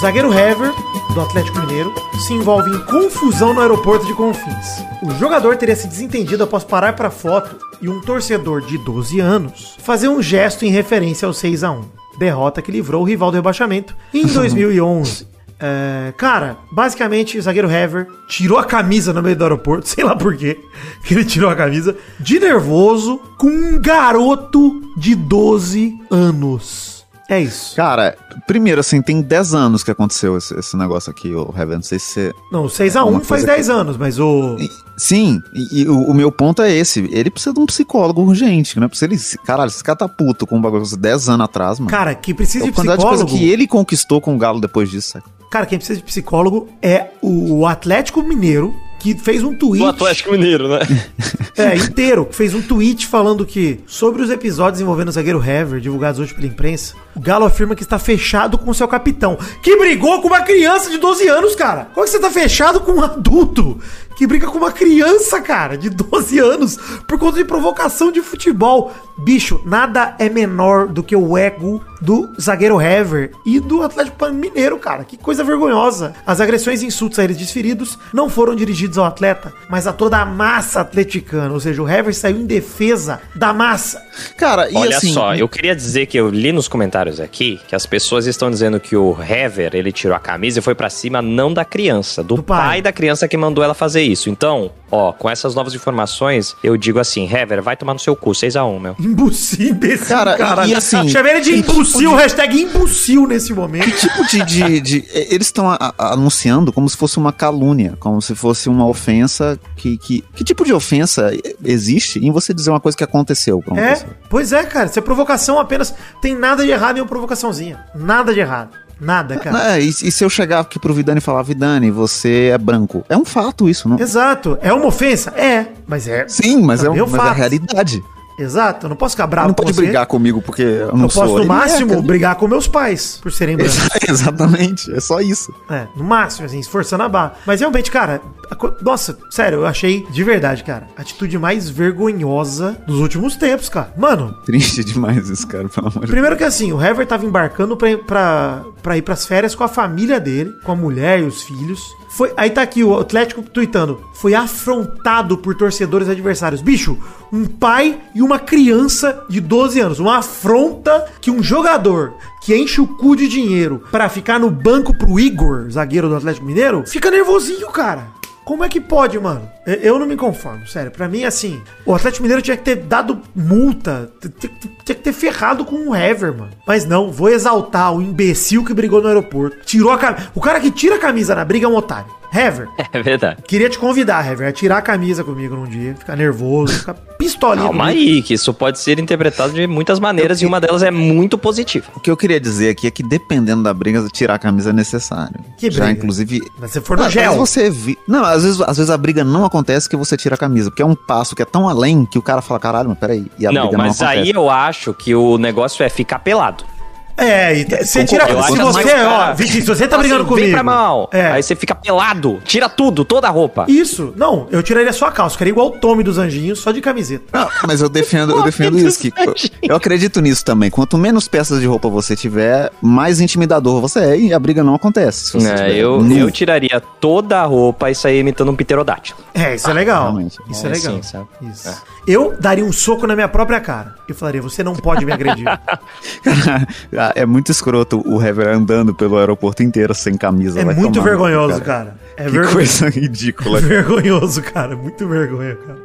Zagueiro Hever, do Atlético Mineiro, se envolve em confusão no aeroporto de Confins. O jogador teria se desentendido após parar para foto e um torcedor de 12 anos fazer um gesto em referência ao 6 a 1 derrota que livrou o rival do rebaixamento em 2011. É, cara, basicamente o zagueiro Hever tirou a camisa no meio do aeroporto, sei lá por quê, que ele tirou a camisa, de nervoso, com um garoto de 12 anos. É isso. Cara, primeiro, assim, tem 10 anos que aconteceu esse, esse negócio aqui, o Heaven. Não sei se você. Não, o 6x1 Uma faz coisa 10 anos, mas o. E- Sim, e, e o, o meu ponto é esse. Ele precisa de um psicólogo urgente, né? Porque ele, caralho, esse cara tá puto com um bagulho de 10 anos atrás, mano. Cara, quem precisa a de quantidade de coisa psicólogo. que ele conquistou com o Galo depois disso, sabe? Cara, quem precisa de psicólogo é o Atlético Mineiro, que fez um tweet. O Atlético Mineiro, né? É, inteiro, que fez um tweet falando que, sobre os episódios envolvendo o zagueiro Hever, divulgados hoje pela imprensa, o Galo afirma que está fechado com seu capitão, que brigou com uma criança de 12 anos, cara. Como é que você tá fechado com um adulto que briga com uma criança, cara, de 12 anos, por conta de provocação de futebol? Bicho, nada é menor do que o ego do zagueiro Hever e do Atlético Mineiro, cara. Que coisa vergonhosa. As agressões e insultos a eles desferidos não foram dirigidos ao atleta, mas a toda a massa atleticana. Ou seja, o Hever saiu em defesa da massa. Cara, e Olha assim. só, eu queria dizer que eu li nos comentários aqui que as pessoas estão dizendo que o Hever, ele tirou a camisa e foi pra cima não da criança, do, Do pai. pai. da criança que mandou ela fazer isso. Então, ó, com essas novas informações, eu digo assim, Hever, vai tomar no seu cu, 6x1, meu. Imbecil, imbecil, Cara, cara. e assim, Chamei ele de tipo imbecil, de- hashtag imbecil nesse momento. Que tipo de. de- de- eh, eles estão anunciando como se fosse uma calúnia, como se fosse uma ofensa. Que, que, que tipo de ofensa existe em você dizer uma coisa que aconteceu É, pois é, cara. Isso é provocação apenas. Tem nada de errado em uma provocaçãozinha. Nada de errado. Nada, cara. É, e, e se eu chegar aqui pro Vidani e falar, Vidani, você é branco? É um fato isso, não? Exato. É uma ofensa? É. Mas é. Sim, mas é, um, é um mas é a fato. realidade. Exato. Eu não posso ficar bravo não com pode você. brigar comigo porque eu não Eu sou. posso, no é, máximo, cara. brigar com meus pais por serem brancos. Exatamente, é só isso. É, no máximo, assim, esforçando a barra. Mas realmente, cara, a nossa, sério, eu achei de verdade, cara, a atitude mais vergonhosa dos últimos tempos, cara. Mano, Triste demais isso, cara, pelo amor de Deus. primeiro que assim, o Hever tava embarcando pra, pra, pra ir pras férias com a família dele, com a mulher e os filhos. Foi, aí tá aqui o Atlético tweetando. Foi afrontado por torcedores adversários. Bicho, um pai e uma criança de 12 anos. Uma afronta que um jogador que enche o cu de dinheiro pra ficar no banco pro Igor, zagueiro do Atlético Mineiro, fica nervosinho, cara. Como é que pode, mano? Eu- não me conformo, sério. Pra mim, assim, o Atlético Mineiro tinha que ter dado multa, tinha que ter ferrado com o Hever, mano. Mas não, vou exaltar o imbecil que brigou no aeroporto. Tirou a camisa. O cara que tira a camisa na briga é um otário. Hever, É verdade. queria te convidar, Hever, a tirar a camisa comigo num dia, ficar nervoso, ficar pistolinha Calma aí, que isso pode ser interpretado de muitas maneiras e uma delas é muito positiva. O que eu queria dizer aqui é que dependendo da briga, tirar a camisa é necessário. Que Já, briga? inclusive. Mas se for no Ah, gel. Mas você vi... Não, às vezes, às vezes a briga não acontece que você tira a camisa, porque é um passo que é tão além que o cara fala, caralho, mas peraí. E a Não, mas não acontece. aí eu acho que o negócio é ficar pelado. É, e você tira. Se acho você, ó, Vitinho, se você tá Assim, brigando comigo. Vem pra mão. É. Aí você fica pelado. Tira tudo, toda a roupa. Isso, não, eu tiraria só a calça, ficaria igual o Tommy dos Anjinhos, só de camiseta. Não, mas eu defendo, eu defendo isso. Eu acredito nisso também. Quanto menos peças de roupa você tiver, mais intimidador você é e a briga não acontece. se você É, eu, nu. eu tiraria toda a roupa e sair imitando um pterodátilo. É, isso é legal. realmente. Isso é, É, legal. sim, sabe? Isso. Eu daria um soco na minha própria cara. Eu falaria, você não pode me agredir. Ah, é muito escroto o Hever andando pelo aeroporto inteiro sem camisa. é muito tomar vergonhoso, cara. É Que vergonhoso. coisa ridícula. Vergonhoso, cara. Muito vergonha, cara.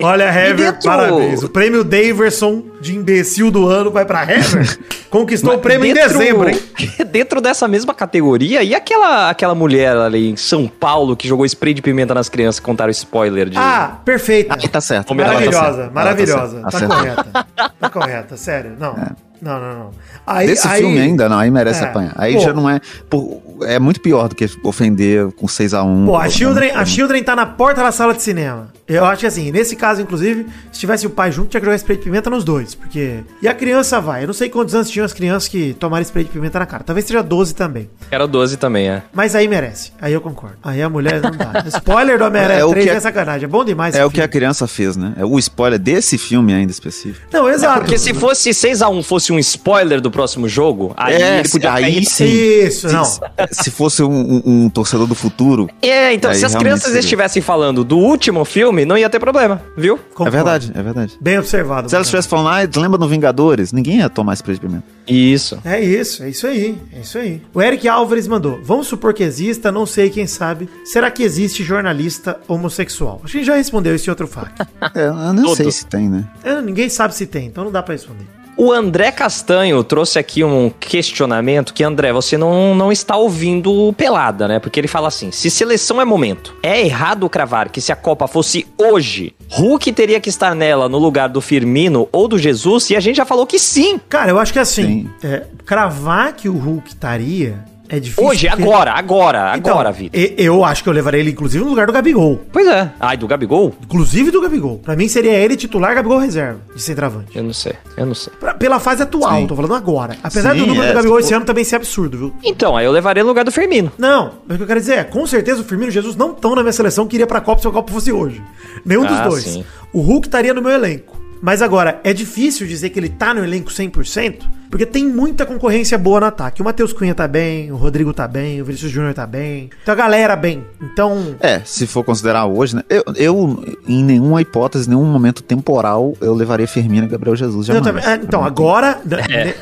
Olha, Hever, dentro- parabéns. O prêmio Daverson de imbecil do ano vai pra Hever. Conquistou o prêmio em Dentro- dezembro, hein? Dentro dessa mesma categoria, e aquela, aquela mulher ali em São Paulo que jogou spray de pimenta nas crianças que contaram spoiler de. Ah, perfeita. Aí tá certo. Tá Maravilhosa, tá maravilhosa. certa, Tá, acertou. correta. Tá correta, sério. Não. Não, não, não. Aí, Desse aí- filme ainda, não, aí merece É. apanhar. Aí Pô. já não é. pô, é muito pior do que ofender com 6x1. Pô, a Children, a Children tá na porta da sala de cinema. Eu acho que assim, nesse caso, inclusive, se tivesse o pai junto, tinha que jogar spray de pimenta nos dois. Porque. E a criança vai. Eu não sei quantos anos tinham as crianças que tomaram spray de pimenta na cara. Talvez seja 12 também. Era o 12 também, é. Mas aí merece. Aí eu concordo. Aí a mulher não dá. Spoiler do Homem-Aranha É o 3 que é a- sacanagem. É bom demais. É o que a filme. criança fez, né? É o spoiler desse filme ainda específico. Não, exato. Porque se fosse 6x1 fosse um spoiler do próximo jogo, aí É, ele podia aí cair. sim. Isso, não. Se, se fosse um, um- um torcedor do futuro, É, então se as crianças seria. estivessem falando do último filme, não ia ter problema, viu? Concordo. é verdade, é verdade. Bem observado. Se elas estivessem falando, ah, lembra no Vingadores? Ninguém ia tomar spray de pimenta. Isso. É isso, é isso aí, é isso aí. O Eric Álvares mandou: Vamos supor que exista, não sei quem sabe. Será que existe jornalista homossexual? Acho que a gente já respondeu esse outro fato. É, eu não Todo. sei se tem, né? É, ninguém sabe se tem, então não dá pra responder. O André Castanho trouxe aqui um questionamento que, André, você não, não está ouvindo pelada, né? Porque ele fala assim: se seleção é momento, é errado cravar que se a Copa fosse hoje, Hulk teria que estar nela no lugar do Firmino ou do Jesus? E a gente já falou que sim. Cara, eu acho que assim, Sim. é, cravar que o Hulk estaria é difícil. Hoje, porque- agora, agora, Então, agora, Vitor. e- Eu acho que eu levaria ele, inclusive, no lugar do Gabigol. Pois é. Ai, do Gabigol? Inclusive do Gabigol. Pra mim seria ele titular, Gabigol reserva, de centroavante. Eu não sei, eu não sei. Pra- pela fase atual, Sim. tô falando agora. Apesar Sim, do número é, do Gabigol se esse for- ano também ser absurdo, viu? Então, aí eu levaria no lugar do Firmino. Não, mas o que eu quero dizer é, com certeza o Firmino e o Jesus não estão na minha seleção que iria pra Copa se a Copa fosse hoje. Nenhum dos Ah, dois. sim. O Hulk estaria no meu elenco. Mas agora, é difícil dizer que ele tá no elenco 100%, porque tem muita concorrência boa no ataque. O Matheus Cunha tá bem, o Rodrigo tá bem, o Vinícius Júnior tá bem. Então a galera bem. Então, É, se for considerar hoje, né? Eu, eu, em nenhuma hipótese, nenhum momento temporal, eu levaria Firmino e Gabriel Jesus jamais. também- é, então agora,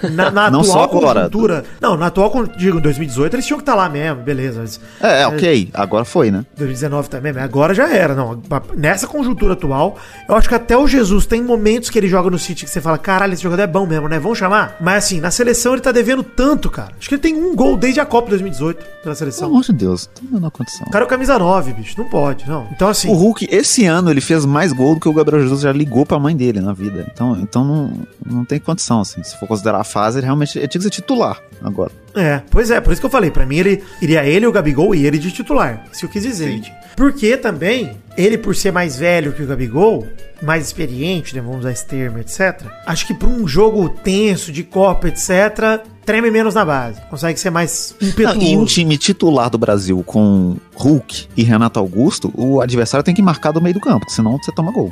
na- na, na Não atual só agora. conjuntura... Não, na atual, digo, em 2018 eles tinham que estar lá mesmo, beleza. Mas, É, é, ok, agora foi, né? 2019 também, mas agora já era, não. Nessa conjuntura atual, eu acho que até o Jesus tem momentos que ele joga no City que você fala, caralho, esse jogador é bom mesmo, né? Vamos chamar? Mas assim, na seleção ele tá devendo tanto, cara. Acho que ele tem um gol desde a Copa 2018 pela Pelo seleção. amor de Deus, tô dando condição. O cara é o camisa 9, bicho, não pode, não. Então assim, O Hulk, esse ano, ele fez mais gol do que o Gabriel Jesus já ligou pra mãe dele na vida. Então, então não, não tem condição, assim. Se for considerar a fase, ele realmente ele tinha que ser titular agora. É, pois é, por isso que eu falei, pra mim ele iria ele, o Gabigol e ele de titular. Isso que eu quis dizer, gente. Porque também, ele por ser mais velho que o Gabigol, mais experiente, né, vamos usar esse termo, etc. Acho que pra um jogo tenso, de Copa, etc., treme menos na base. Consegue ser mais Não, impetuoso. e um time titular do Brasil com Hulk e Renato Augusto, o adversário tem que marcar do meio do campo, senão você toma gol.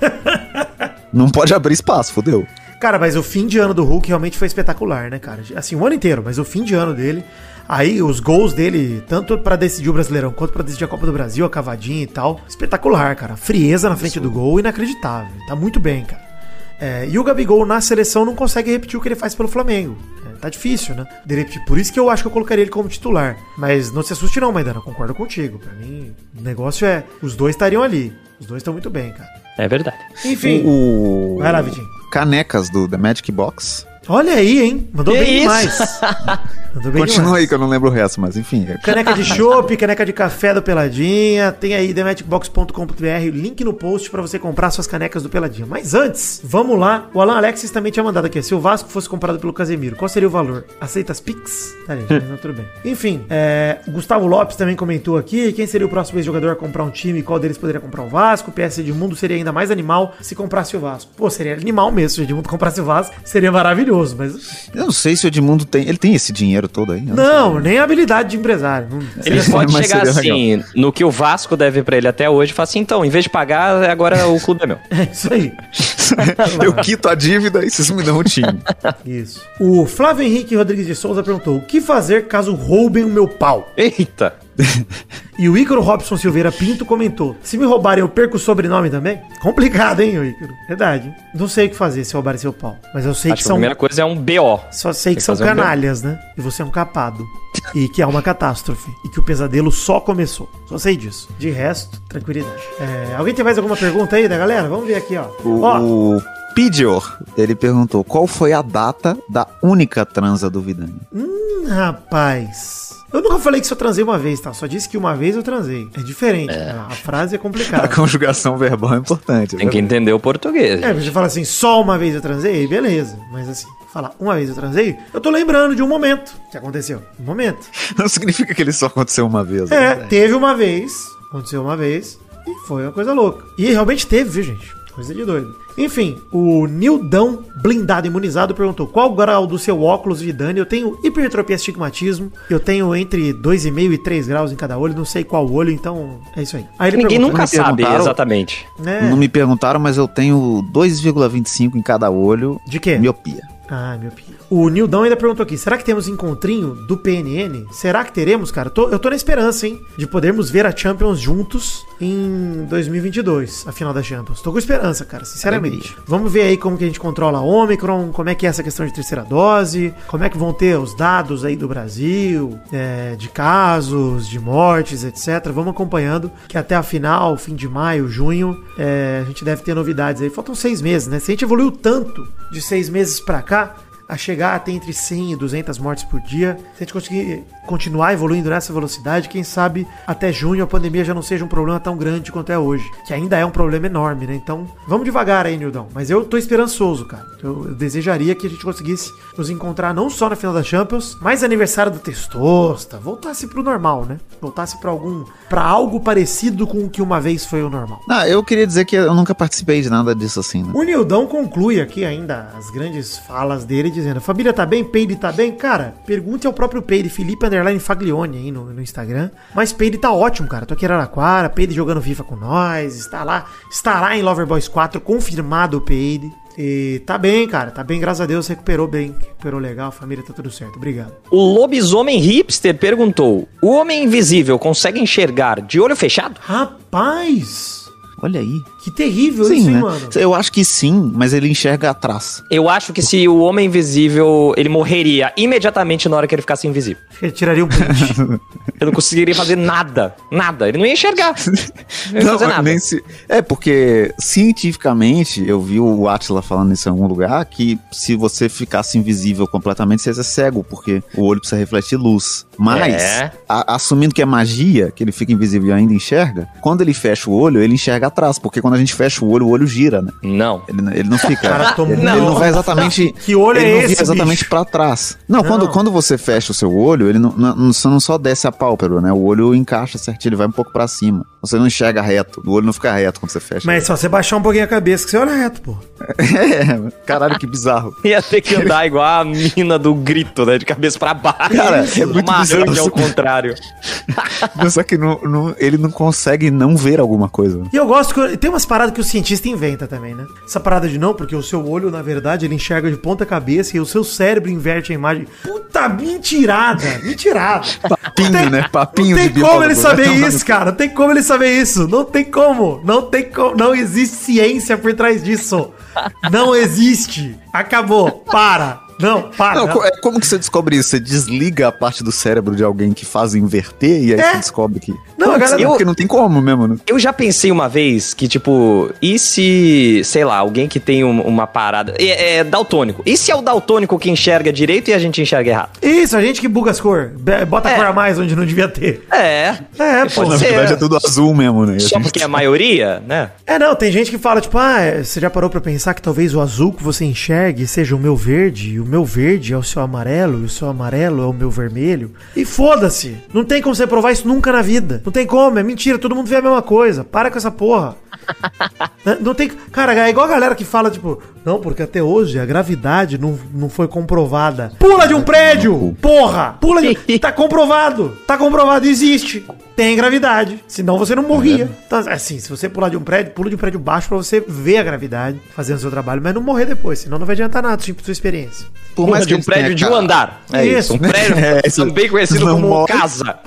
não pode abrir espaço, fodeu. Cara, mas o fim de ano do Hulk realmente foi espetacular, né, cara? Assim, o ano inteiro, mas o fim de ano dele. Aí os gols dele, tanto pra decidir o Brasileirão quanto pra decidir a Copa do Brasil, a cavadinha e tal. Espetacular, cara. Frieza na frente do gol, inacreditável. Tá muito bem, cara. É, e o Gabigol na seleção não consegue repetir o que ele faz pelo Flamengo. É, tá difícil, né? De repetir. Por isso que eu acho que eu colocaria ele como titular. Mas não se assuste não, Maidana. Concordo contigo. Pra mim, o negócio é... Os dois estariam ali. Os dois estão muito bem, cara. É verdade. Enfim. O, Vai lá, Vitinho. Canecas do The Magic Box. Olha aí, hein? Mandou Que bem isso? demais. Mandou bem Continua demais. aí que eu não lembro o resto, mas enfim. Caneca de chopp, caneca de café do Peladinha. Tem aí thematicbox.com.br, link no post pra você comprar suas canecas do Peladinha. Mas antes, vamos lá. O Alan Alexis também tinha mandado aqui. Se o Vasco fosse comprado pelo Casemiro, qual seria o valor? Aceita as Pix? Tá ali, mas não, tudo bem. Enfim, é, Gustavo Lopes também comentou aqui. Quem seria o próximo ex-jogador a comprar um time e qual deles poderia comprar o Vasco? O PS Edmundo seria ainda mais animal se comprasse o Vasco. Pô, seria animal mesmo se o Edmundo comprasse o Vasco. Seria maravilhoso, mas... Eu não sei se o Edmundo tem. Ele tem esse dinheiro todo aí? Sei. Não, nem a habilidade de empresário. Não- Ele pode mas chegar assim, no que o Vasco deve pra ele até hoje, e falar assim, então, em vez de pagar, agora o clube é meu. É isso aí. eu quito a dívida e vocês me dão o time. Isso. O Flávio Henrique Rodrigues de Souza perguntou: o que fazer caso roubem o meu pau? Eita! E o Ícaro Robson Silveira Pinto comentou: se me roubarem, eu perco o sobrenome também? Complicado, hein, Ícaro? Verdade. hein? Não sei o que fazer se roubarem seu pau. Mas eu sei Acho que que a são. primeira coisa é um BO. Só sei que que são fazer um canalhas, né? E você é um capado. E que é uma catástrofe. E que o pesadelo só começou. Só sei disso. De resto, tranquilidade. É, alguém tem mais alguma pergunta aí da galera? Vamos ver aqui, ó. O, Ó, o Pidior, ele perguntou qual foi a data da única transa do Vidani. Hum, rapaz. Eu nunca falei que só transei uma vez, tá? Só disse que uma vez eu transei. É diferente. A frase é A complicada. conjugação verbal é importante. Tem que entender o português. É, você fala assim, só uma vez eu transei, beleza. Mas assim, falar uma vez eu transei, eu tô lembrando de um momento que aconteceu. Um momento. Não significa que ele só aconteceu uma vez. É, né? teve uma vez, aconteceu uma vez, e foi uma coisa louca. E realmente teve, viu, gente? Coisa de doido. Enfim, o Nildão Blindado Imunizado perguntou qual o grau do seu óculos de Dani. Eu tenho hipermetropia astigmatismo. Eu tenho entre 2,5 e 3 graus em cada olho. Não sei qual olho, então é isso aí. Aí ele Ninguém nunca sabe exatamente. né, Não me perguntaram, mas eu tenho 2,25 em cada olho. De quê? Miopia. Ah, meu filho. O Nildão ainda perguntou aqui: será que temos encontrinho do PNN? Será que teremos, cara? Tô- eu tô na esperança, hein? De podermos ver a Champions juntos em 2022, a final da Champions. Tô com esperança, cara, sinceramente. Vamos ver aí como que a gente controla a Omicron, como é que é essa questão de terceira dose, como é que vão ter os dados aí do Brasil, é, de casos, de mortes, etc. Vamos acompanhando, que até a final, fim de maio, junho, é, a gente deve ter novidades aí. Faltam seis meses, né? Se a gente evoluiu tanto de seis meses pra cá, a chegar a ter entre 100 e 200 mortes por dia. Se a gente conseguir continuar evoluindo nessa velocidade, quem sabe até junho a pandemia já não seja um problema tão grande quanto é hoje. Que ainda é um problema enorme, né? Então, vamos devagar aí, Nildão. Mas eu tô esperançoso, cara. Eu, eu desejaria que a gente conseguisse nos encontrar não só na final da Champions, mas aniversário do Testosta. Voltasse pro normal, né? Voltasse pra algum. para algo parecido com o que uma vez foi o normal. Ah, eu queria dizer que eu nunca participei de nada disso assim, né? O Nildão conclui aqui ainda as grandes falas dele, dizendo: a família tá bem, Peide tá bem? Cara, pergunte ao próprio Peide, Felipe Underline Faglione aí no, no Instagram. Mas Peide tá ótimo, cara. Tô aqui em Araraquara, Peide jogando FIFA com nós, está lá, estará em Loverboys 4, confirmado o Peide. E tá bem, cara, tá bem, graças a Deus, recuperou bem, recuperou legal, a família tá tudo certo, obrigado. O lobisomem hipster perguntou: O homem invisível consegue enxergar de olho fechado? Rapaz, Olha aí. Que terrível Sim, isso, hein, né? mano? Eu acho que sim, mas ele enxerga atrás. Eu acho que se o homem invisível ele morreria imediatamente na hora que ele ficasse invisível. Ele tiraria um print. Ele não conseguiria fazer nada. Nada. Ele não ia enxergar. Não ia fazer nada. nem se- É, porque cientificamente, eu vi o Atila falando isso em algum lugar, que se você ficasse invisível completamente, você é cego, porque o olho precisa refletir luz. Mas, É. a- assumindo que é magia, que ele fica invisível e ainda enxerga, quando ele fecha o olho, ele enxerga atrás, porque quando a gente fecha o olho, o olho gira, né? Não. Ele, ele não fica. Cara, tô ele, muito- ele não vai exatamente. Que olho ele é não esse, vira exatamente pra trás. Não, Quando, Não. quando você fecha o seu olho, ele não, não, você não só desce a pálpebra, né? O olho encaixa certinho, ele vai um pouco pra cima. Você não enxerga reto. O olho não fica reto quando você fecha. Mas só você baixar um pouquinho a cabeça que você olha reto, pô. É, caralho, que bizarro. Ia ter que andar igual a mina do grito, né? De cabeça pra baixo. Cara, é muito Uma bizarro. ao contrário. Só que não, não- ele não consegue não ver alguma coisa. E eu gosto que tem umas paradas que o cientista inventa também, né? Essa parada de não, porque o seu olho, na verdade, ele enxerga de ponta cabeça e o seu cérebro inverte a imagem. Puta mentirada! Mentirada! Papinho, né? Papinho não de tem como biólogo, ele saber né? isso, cara. Não tem como ele saber isso. Não tem como. Não tem como. Não existe ciência por trás disso. Não existe. Acabou. Para. Não, para. Não, co- é, como que você descobre isso? Você desliga a parte do cérebro de alguém que faz inverter e aí É. você descobre que. Não, Como a galera- Porque não tem como mesmo, né? Eu já pensei uma vez que, tipo, e se, sei lá, alguém que tem um- uma parada. É, é daltônico. E se é o daltônico que enxerga direito e a gente enxerga errado? Isso, a gente que buga as cores. Bota a É. cor a mais onde não devia ter. É. É, pô. Na verdade é tudo azul mesmo, né? Só porque é a maioria, né? É, não, tem gente que fala, tipo, ah, você já parou pra pensar que talvez o azul que você enxergue seja o meu verde, e o meu verde é o seu amarelo, e o seu amarelo é o meu vermelho. E foda-se! Não tem como você provar isso nunca na vida. Não tem como, é mentira, todo mundo vê a mesma coisa. Para com essa porra. Né? não tem. Cara, é igual a galera que fala, tipo, não, porque até hoje a gravidade não, não foi comprovada. Pula de um prédio! Porra! Pula de. Tá comprovado! Tá comprovado, existe! Tem gravidade. Senão você não morria. Então, assim, se você pular de um prédio, pula de um prédio baixo pra você ver a gravidade fazendo o seu trabalho, mas não morrer depois, senão não vai adiantar nada, tipo, sua experiência. Por Porra, de um prédio de um andar. É Isso. isso. Um prédio É, também conhecido Não como morre. casa.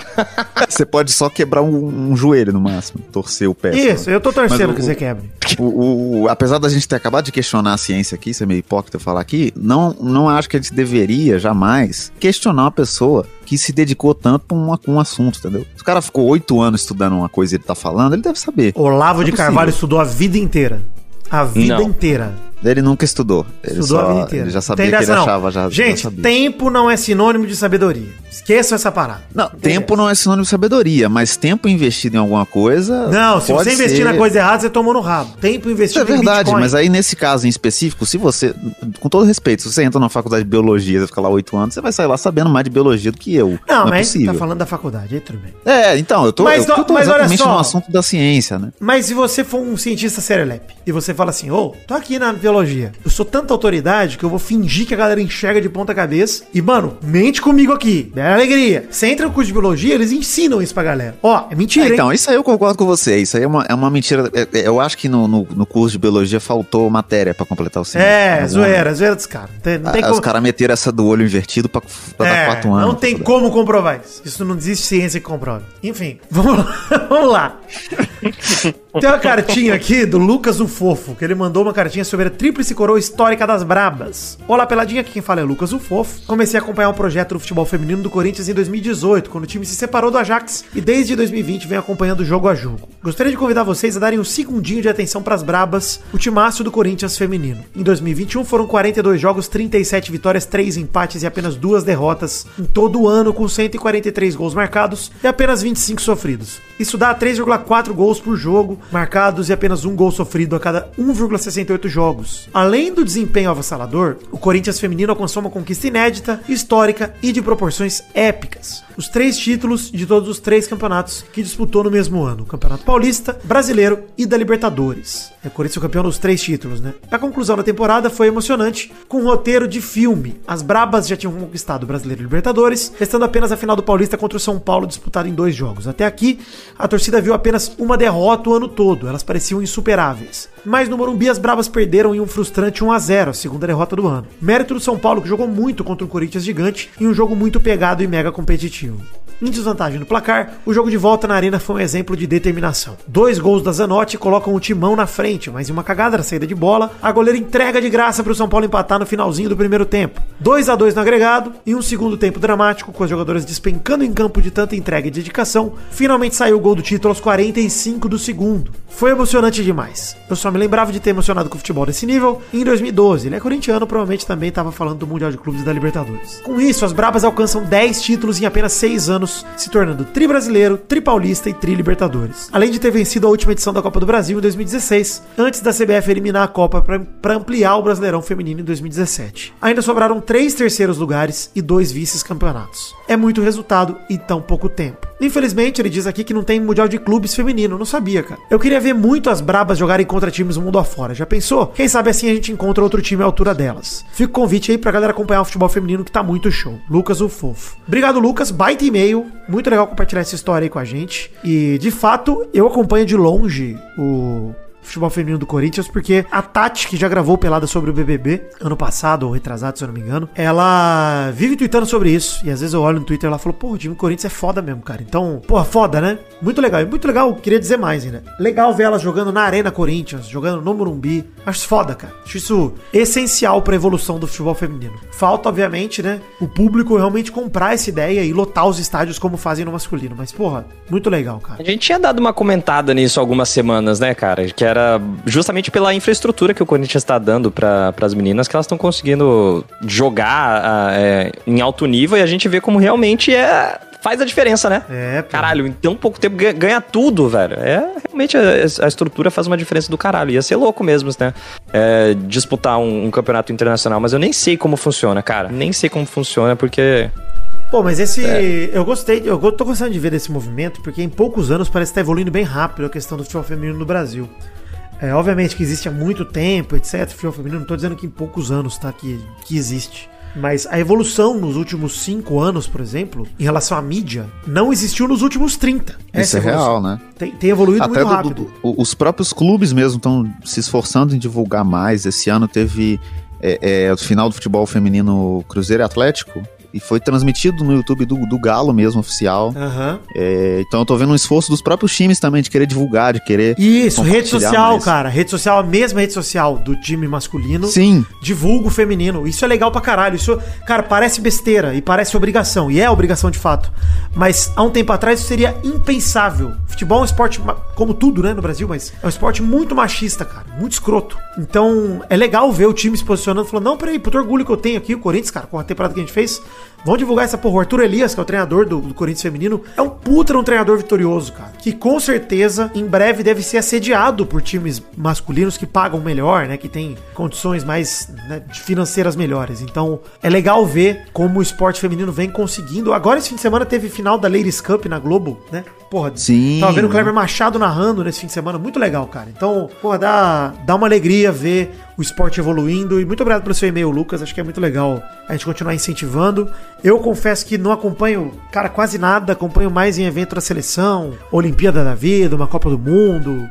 Você pode só quebrar um, um joelho no máximo, torcer o pé. Isso, só. eu tô torcendo Mas que o- você quebre. O, o- apesar da gente ter acabado de questionar a ciência aqui, isso é meio hipócrita falar aqui, não, não acho que a gente deveria jamais questionar uma pessoa que se dedicou tanto pra uma- um assunto, entendeu? Se o cara ficou oito anos estudando uma coisa e ele tá falando, ele deve saber. Olavo de Não é Carvalho possível. estudou a vida inteira. A vida Não. inteira. Ele nunca estudou. Ele, Estudou a só, vida inteira. ele já sabia que ele não. achava, já, Gente, já tempo não é sinônimo de sabedoria. Esqueçam essa parada. Não, tempo não é sinônimo de sabedoria, mas tempo investido em alguma coisa. Não, se você investir ser- na coisa errada, você tomou no rabo. Tempo Isso investido é verdade, Bitcoin. mas aí nesse caso em específico, se você, com todo respeito, se você entra na faculdade de biologia, você fica lá oito anos, você vai sair lá sabendo mais de biologia do que eu. Não, é mas possível. tá falando da faculdade, aí tudo bem. É, então, eu tô, Mas eu, não- tô mas olha exatamente só. no assunto da ciência, né? Mas se você for um cientista serelepe e você fala assim, ô, tô aqui na biologia, eu sou tanta autoridade que eu vou fingir que a galera enxerga de ponta cabeça e, mano, mente comigo aqui, dá alegria. Você entra no curso de biologia, eles ensinam isso pra galera. Ó, é mentira, É, hein? então, isso aí eu concordo com você. Isso aí é uma, é uma mentira. É- é- eu acho que no, no, no curso de biologia faltou matéria pra completar o semestre. É, zoeira, zoeira dos caras. Não tem, Ah, como... Os caras meteram essa do olho invertido pra, pra dar É, quatro anos. não tem pra- como comprovar isso. Isso não existe ciência que comprove. Enfim, vamos lá. vamos lá. Tem uma cartinha aqui do Lucas o Fofo, que ele mandou uma cartinha sobre a tríplice coroa histórica das Brabas. Olá, peladinha, aqui quem fala é Lucas o Fofo. Comecei a acompanhar o projeto do futebol feminino do Corinthians em 2018, quando o time se separou do Ajax, e desde 2020 venho acompanhando jogo a jogo. Gostaria de convidar vocês a darem um segundinho de atenção pras Brabas, o timaço do Corinthians feminino. Em 2021 foram 42 jogos, 37 vitórias, 3 empates e apenas duas derrotas em todo o ano, com 143 gols marcados e apenas 25 sofridos. Isso dá 3,4 gols por jogo marcados e apenas um gol sofrido a cada 1,68 jogos. Além do desempenho avassalador, o Corinthians feminino alcançou uma conquista inédita, histórica e de proporções épicas. Os três títulos de todos os três campeonatos que disputou no mesmo ano: Campeonato Paulista, Brasileiro e da Libertadores. É, O Corinthians foi campeão dos três títulos, né? A conclusão da temporada foi emocionante, com um roteiro de filme. As Brabas já tinham conquistado o Brasileiro e Libertadores, restando apenas a final do Paulista contra o São Paulo disputada em dois jogos. Até aqui, a torcida viu apenas uma derrota o ano todo, elas pareciam insuperáveis. Mas no Morumbi as Brabas perderam em um frustrante 1 a 0, a segunda derrota do ano. Mérito do São Paulo que jogou muito contra o Corinthians gigante em um jogo muito pegado e mega competitivo. Em desvantagem no placar, o jogo de volta na arena foi um exemplo de determinação. Dois gols da Zanotti colocam o timão na frente, mas em uma cagada na saída de bola, a goleira entrega de graça para o São Paulo empatar no finalzinho do primeiro tempo. 2 a 2 no agregado e um segundo tempo dramático, com as jogadoras despencando em campo de tanta entrega e dedicação, finalmente saiu o gol do título aos 45 do segundo. Foi emocionante demais. Eu só me lembrava de ter emocionado com o futebol desse nível em 2012. Ele é corintiano, provavelmente também estava falando do Mundial de Clubes da Libertadores. Com isso, as Brabas alcançam 10 títulos em apenas 6 anos, se tornando tri brasileiro, tri paulista e tri Libertadores. Além de ter vencido a última edição da Copa do Brasil em 2016, antes da CBF eliminar a Copa para ampliar o Brasileirão Feminino em 2017. Ainda sobraram três terceiros lugares e dois vices-campeonatos. É muito resultado em tão pouco tempo. Infelizmente, ele diz aqui que não tem Mundial de Clubes feminino. Não sabia, cara. Eu queria ver muito as brabas jogarem contra times mundo afora. Já pensou? Quem sabe assim a gente encontra outro time à altura delas. Fica o convite aí pra galera acompanhar o futebol feminino que tá muito show. Lucas o Fofo. Obrigado, Lucas. Baita e-mail. Muito legal compartilhar essa história aí com a gente. E, de fato, eu acompanho de longe o futebol feminino do Corinthians, porque a Tati, que já gravou pelada sobre o BBB, ano passado, ou retrasado, se eu não me engano, ela vive tweetando sobre isso. E às vezes eu olho no Twitter e ela falou, pô, o time do Corinthians é foda mesmo, cara. Então, porra, foda, né? Muito legal. E muito legal, queria dizer mais ainda. Legal ver elas jogando na Arena Corinthians, jogando no Morumbi. Acho foda, cara. Acho isso essencial pra evolução do futebol feminino. Falta, obviamente, né, o público realmente comprar essa ideia e lotar os estádios como fazem no masculino. Mas, porra, muito legal, cara. A gente tinha dado uma comentada nisso algumas semanas, né, cara? Que era justamente pela infraestrutura que o Corinthians está dando para as meninas, que elas estão conseguindo jogar é, em alto nível e a gente vê como realmente é. Faz a diferença, né? É, pô. Caralho, em tão pouco tempo ganha, ganha tudo, velho. É, realmente a, a estrutura faz uma diferença do caralho. Ia ser louco mesmo, né? É, disputar um, um campeonato internacional, mas eu nem sei como funciona, cara. Nem sei como funciona, porque Pô, mas esse. Eu gostei, eu tô gostando de ver desse movimento, porque em poucos anos parece estar evoluindo bem rápido a questão do futebol feminino no Brasil. É, obviamente que existe há muito tempo, etc. Futebol feminino, não tô dizendo que em poucos anos, tá? Que, que existe. Mas a evolução nos últimos cinco anos, por exemplo, em relação à mídia, não existiu nos últimos 30. Isso é real, né? Tem, tem evoluído Até muito do- rápido. do- os próprios clubes mesmo estão se esforçando em divulgar mais. Esse ano teve é, é, o final do futebol feminino Cruzeiro e Atlético. E foi transmitido no YouTube do, do Galo mesmo, oficial. Aham. É, então eu tô vendo um esforço dos próprios times também de querer divulgar, de querer. Isso, rede social, mais. cara. Rede social, a mesma rede social do time masculino. Sim. Divulga o feminino. Isso é legal pra caralho. Isso, cara, parece besteira e parece obrigação. E é obrigação de fato. Mas há um tempo atrás isso seria impensável. Futebol é um esporte, como tudo, né, no Brasil, mas é um esporte muito machista, cara. Muito escroto. Então, é legal ver o time se posicionando, falando, não, peraí, puto orgulho que eu tenho aqui, o Corinthians, cara, com a temporada que a gente fez, vamos divulgar essa porra. O Arthur Elias, que é o treinador do, do Corinthians feminino, é um puta um treinador vitorioso, cara. Que com certeza, em breve, deve ser assediado por times masculinos que pagam melhor, né, que tem condições mais né, financeiras melhores. Então, é legal ver como o esporte feminino vem conseguindo. Agora, esse fim de semana, teve final da Ladies Cup na Globo, né? Porra, Sim. tava vendo o Kleber Machado narrando nesse fim de semana, muito legal, cara. Então, porra, dá, dá uma alegria ver o esporte evoluindo. E muito obrigado pelo seu e-mail, Lucas. Acho que é muito legal a gente continuar incentivando. Eu confesso que não acompanho, cara, quase nada. Acompanho mais em evento da seleção, Olimpíada da Vida, uma Copa do Mundo.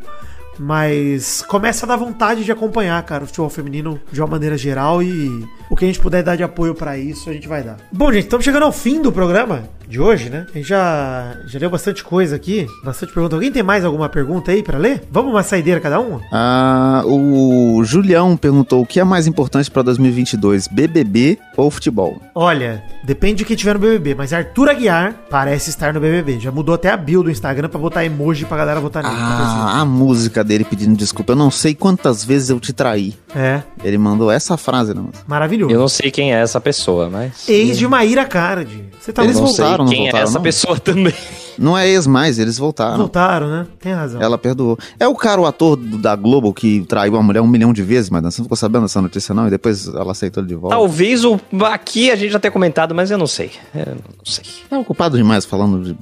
Mas começa a dar vontade de acompanhar, cara, o futebol feminino de uma maneira geral e o que a gente puder dar de apoio pra isso, a gente vai dar. Bom, gente, estamos chegando ao fim do programa de hoje, né? A gente já, já leu bastante coisa aqui, bastante pergunta. Alguém tem mais alguma pergunta aí pra ler? Vamos uma saideira cada um? Ah, o Julião perguntou o que é mais importante pra 2022, BBB ou futebol? Olha, depende de quem tiver no BBB, mas Arthur Aguiar parece estar no BBB. Já mudou até a bio do Instagram pra botar emoji pra galera votar nele. Ah, a música dele pedindo desculpa. Eu não sei quantas vezes eu te traí. É, Ele mandou essa frase, não. maravilhoso. Eu não sei quem é essa pessoa, mas. Ex de Maíra Card. Você tá Eles voltaram, não sei quem voltaram, é essa não? pessoa também. Não é ex mais, eles voltaram. Voltaram, né? Tem razão. Ela perdoou. É o cara, o ator da Globo que traiu a mulher um milhão de vezes, mas você não ficou sabendo dessa notícia, não? E depois ela aceitou ele de volta. Talvez o aqui a gente já tenha comentado, mas eu não sei. Eu não sei. É ocupado demais falando de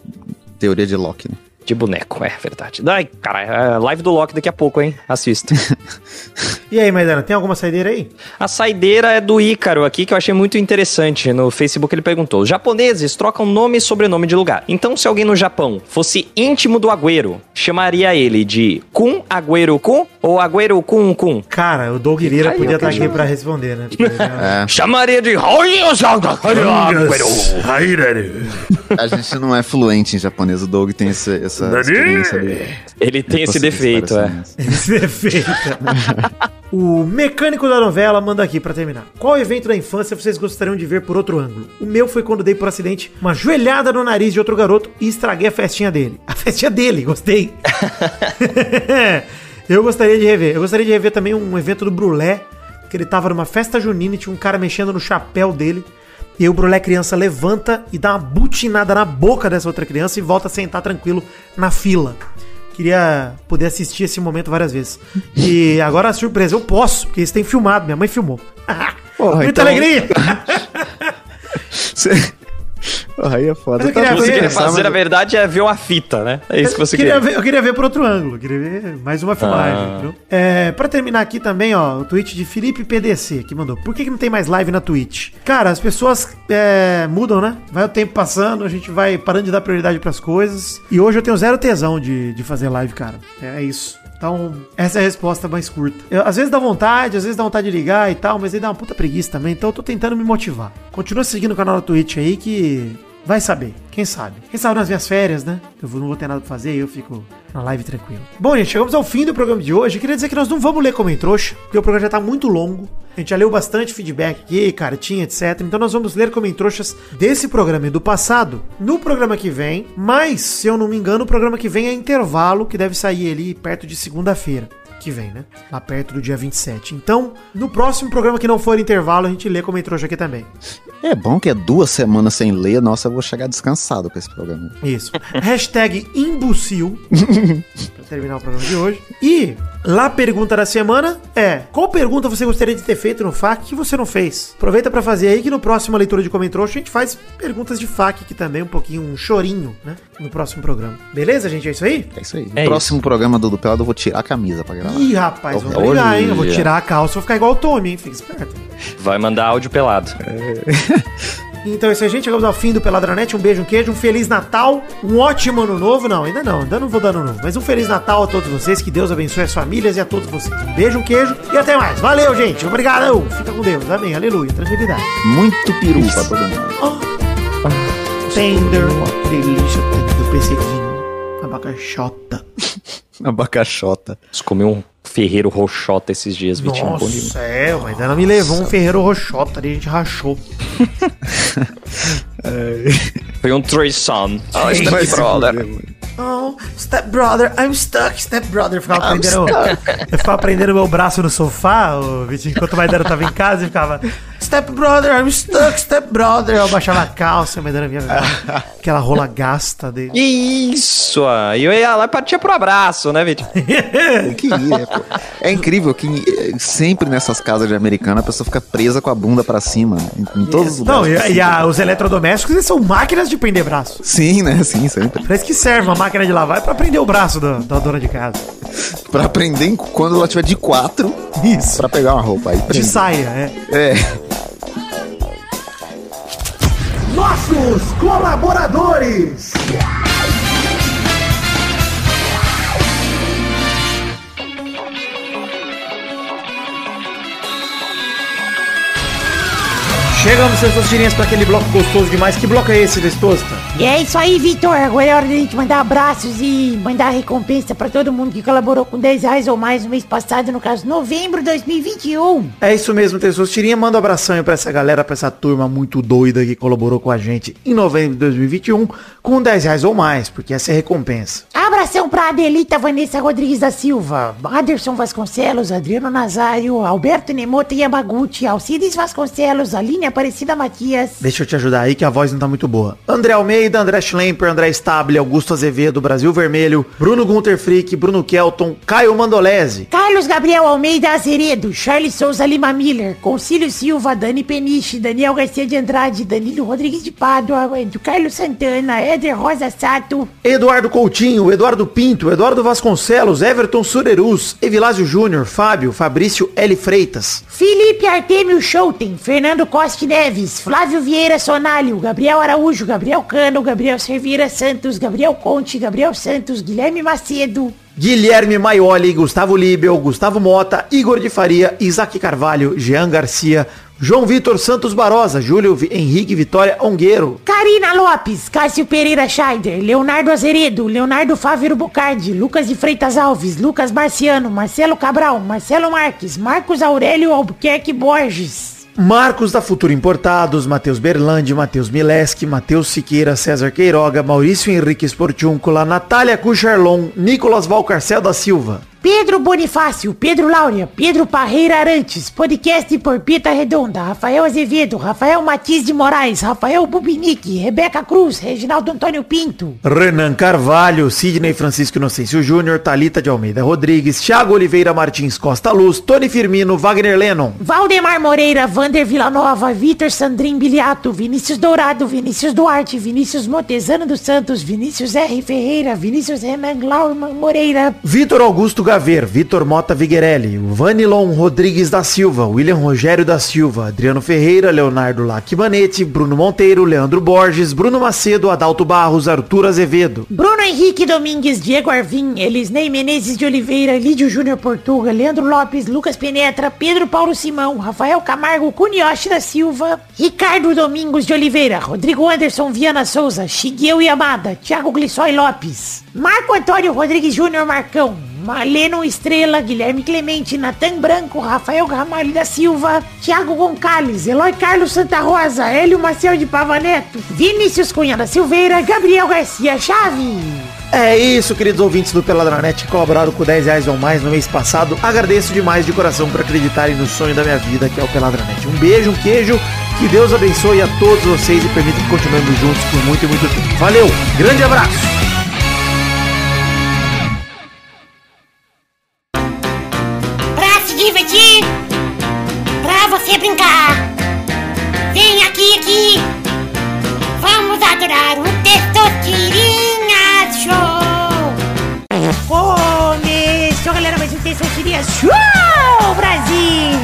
teoria de Loki, né? De boneco, é verdade. Ai, cara, é live do Loki daqui a pouco, hein? Assista. E aí, Maidana, tem alguma saideira aí? A saideira é do Ícaro aqui, que eu achei muito interessante. No Facebook ele perguntou: Os japoneses trocam nome e sobrenome de lugar. Então, se alguém no Japão fosse íntimo do Agüero, chamaria ele de Kun Agüero Kun ou Agüero Kun Kun? Cara, o Doug Lira Aí, podia estar aqui quero- pra responder, né? Porque ele é- É. Chamaria de Agüero. A gente não é fluente em japonês, o Doug tem esse, essa experiência de... Ele tem esse defeito, é. Esse defeito. o mecânico da novela manda aqui pra terminar. Qual evento da infância vocês gostariam de ver por outro ângulo? O meu foi quando dei por acidente uma joelhada no nariz de outro garoto e estraguei a festinha dele. A festinha dele, gostei. Eu gostaria de rever. Eu gostaria de rever também um evento do Brulé, que ele tava numa festa junina e tinha um cara mexendo no chapéu dele. E aí o Brulé criança levanta e dá uma butinada na boca dessa outra criança e volta a sentar tranquilo na fila. Queria poder assistir esse momento várias vezes. E agora a surpresa, eu posso, porque isso tem filmado, minha mãe filmou. Porra, Muita então- alegria! Você- aí é foda. Eu queria tava Você ver, queria fazer, mas- na verdade, é ver uma fita, né? É isso que você eu queria ver, eu queria ver por outro ângulo, queria ver mais uma filmagem. Ah. entendeu? É, pra terminar aqui também, ó, o tweet de Felipe PDC que mandou. Por que, que não tem mais live na Twitch? Cara, as pessoas é, mudam, né? Vai o tempo passando, a gente vai parando de dar prioridade pras coisas. E hoje eu tenho zero tesão de, de fazer live, cara. É isso. Então, essa é a resposta mais curta. Eu, às vezes dá vontade, às vezes dá vontade de ligar e tal, mas aí dá uma puta preguiça também. Então eu tô tentando me motivar. Continua seguindo o canal da Twitch aí que vai saber. Quem sabe? Quem sabe nas minhas férias, né? Eu não vou ter nada pra fazer e eu fico na live tranquilo. Bom, gente, chegamos ao fim do programa de hoje. Queria dizer que nós não vamos ler como trouxa, porque o programa já tá muito longo. A gente já leu bastante feedback aqui, cartinha, etc. Então nós vamos ler como trouxas desse programa e do passado no programa que vem. Mas, se eu não me engano, o programa que vem é intervalo, que deve sair ali perto de segunda-feira que vem, né? Lá perto do dia 27. Então, no próximo programa que não for intervalo, a gente lê como em trouxa aqui também. É bom que é duas semanas sem ler, nossa, eu vou chegar descansado com esse programa. Isso. Hashtag imbecil. pra terminar o programa de hoje. E lá a pergunta da semana é: qual pergunta você gostaria de ter feito no FAQ que você não fez? Aproveita pra fazer aí que no próximo leitura de comentários a gente faz perguntas de FAQ aqui também, um pouquinho, um chorinho, né? No próximo programa. Beleza, gente? É isso aí? É isso aí. É no próximo programa do Dupelado eu vou tirar a camisa pra gravar. Ih, rapaz, vamos Olha. brigar, hein? Eu vou tirar a calça, vou ficar igual o Tommy, hein? Fica esperto. Vai mandar áudio pelado. Então é isso aí, gente. Chegamos ao fim do Peladranet. Um beijo, um queijo, um Feliz Natal, um ótimo ano novo. Não, ainda não, ainda não vou dar ano novo. Mas um Feliz Natal a todos vocês. Que Deus abençoe as famílias e a todos vocês. Um beijo, um queijo e até mais. Valeu, gente. Obrigado. Fica com Deus. Amém. Aleluia. Tranquilidade. Muito peru pra todo mundo. Oh. Tender. Delícia do perseguinho. Abacaxota. Abacaxota. Comi um ferreiro roxota esses dias, Vitinho. Nossa, é, mas ela me levou um ferreiro roxota ali, a gente rachou. Foi um threesome. Oh, step brother. Oh, step brother, I'm stuck, step brother. Eu ficava prendendo, eu ficava prendendo meu braço no sofá, o Vitinho, enquanto o Maidana tava em casa, e ficava Step brother, I'm stuck, step brother. Eu baixava a calça, a Maidana vinha aquela rola gasta dele. Isso! ah, E eu ia lá e partia pro abraço, né, Vitinho? Que ir, é, pô. É incrível que sempre nessas casas de americana a pessoa fica presa com a bunda pra cima. Em, em todos os Não, lugares. e, e possíveis. a- os eletrodomésticos eles são máquinas de prender braço. Sim, né? Sim, sempre. Parece que serve uma máquina de lavar é pra prender o braço da, da dona de casa. Pra aprender em- quando ela tiver de quatro Isso. pra pegar uma roupa. Aí De prende. saia, é. É. Nossos colaboradores. Chegamos, seus tirinhas, pra aquele bloco gostoso demais. Que bloco é esse, Destosta? E é isso aí, Vitor. Agora é hora da gente mandar abraços e mandar recompensa pra todo mundo que colaborou com 10 reais ou mais no mês passado, no caso, novembro de 2021. É isso mesmo, Testostirinha. Manda um abração aí pra essa galera, pra essa turma muito doida que colaborou com a gente em novembro de 2021 com 10 reais ou mais, porque essa é a recompensa. Abração pra Adelita Vanessa Rodrigues da Silva, Anderson Vasconcelos, Adriano Nazário, Alberto Nemota Yamaguchi, Alcides Vasconcelos, Aline Aparecida Matias. Deixa eu te ajudar aí que a voz não tá muito boa. André Almeida, André Schlemper, André Stable, Augusto Azevedo, Brasil Vermelho, Bruno Gunter Frick, Bruno Kelton, Caio Mandolese, Carlos Gabriel Almeida Azeredo, Charles Souza Lima Miller, Concílio Silva, Dani Peniche, Daniel Garcia de Andrade, Danilo Rodrigues de Pádua, Carlos Santana, Éder Rosa Sato, Eduardo Coutinho, Eduardo Pinto, Eduardo Vasconcelos, Everton Surerus, Evilásio Júnior, Fábio, Fabrício L. Freitas, Felipe Artemio Schouten, Fernando Costa Neves, Flávio Vieira Sonalho, Gabriel Araújo, Gabriel Cano, Gabriel Servira Santos, Gabriel Conte, Gabriel Santos, Guilherme Macedo, Guilherme Maioli, Gustavo Libel, Gustavo Mota, Igor de Faria, Isaac Carvalho, Jean Garcia, João Vitor Santos Barosa, Júlio Henrique Vitória Ongueiro, Karina Lopes, Cássio Pereira Scheider, Leonardo Azeredo, Leonardo Fávero Bocardi, Lucas de Freitas Alves, Lucas Marciano, Marcelo Cabral, Marcelo Marques, Marcos Aurélio Albuquerque Borges. Marcos da Futuro Importados, Matheus Berlandi, Matheus Mileski, Matheus Siqueira, César Queiroga, Maurício Henrique Sportiúncula, Natália Cucharlon, Nicolas Valcarcel da Silva, Pedro Bonifácio, Pedro Laura, Pedro Parreira Arantes, podcast por Pita Redonda, Rafael Azevedo, Rafael Matiz de Moraes, Rafael Bubinique, Rebeca Cruz, Reginaldo Antônio Pinto, Renan Carvalho, Sidney Francisco Inocêncio Júnior, Talita de Almeida Rodrigues, Thiago Oliveira Martins Costa Luz, Tony Firmino, Wagner Lennon, Valdemar Moreira, Vander Villanova, Vitor Sandrin Biliato, Vinícius Dourado, Vinícius Duarte, Vinícius Montezano dos Santos, Vinícius R. Ferreira, Vinícius Renan Glauman Moreira, Vitor Augusto Gaver, Vitor Mota Viguerelli, Vanilon Rodrigues da Silva, William Rogério da Silva, Adriano Ferreira, Leonardo Lacmanete, Bruno Monteiro, Leandro Borges, Bruno Macedo, Adalto Barros, Arthur Azevedo, Bruno Henrique Domingues, Diego Arvim, Elisnei Menezes de Oliveira, Lídio Júnior Portuga, Leandro Lopes, Lucas Penetra, Pedro Paulo Simão, Rafael Camargo, Cunioche da Silva, Ricardo Domingos de Oliveira, Rodrigo Anderson Viana Souza, Shigeu Yamada, Thiago Glissói Lopes, Marco Antônio Rodrigues Júnior Marcão, Maleno Estrela, Guilherme Clemente, Natan Branco, Rafael Ramalho da Silva, Thiago Gonçalves, Eloy Carlos Santa Rosa, Hélio Maciel de Pavaneto, Vinícius Cunha da Silveira, Gabriel Garcia Chave. É isso, queridos ouvintes do Peladranet que colaboraram com 10 reais ou mais no mês passado. Agradeço demais de coração por acreditarem no sonho da minha vida, que é o Peladranet. Um beijo, um queijo, que Deus abençoe a todos vocês e permita que continuemos juntos por muito e muito tempo. Valeu, grande abraço! Adorar o Testosterinha Show. Começou, galera, mais um Testosterinha Show, Brasil!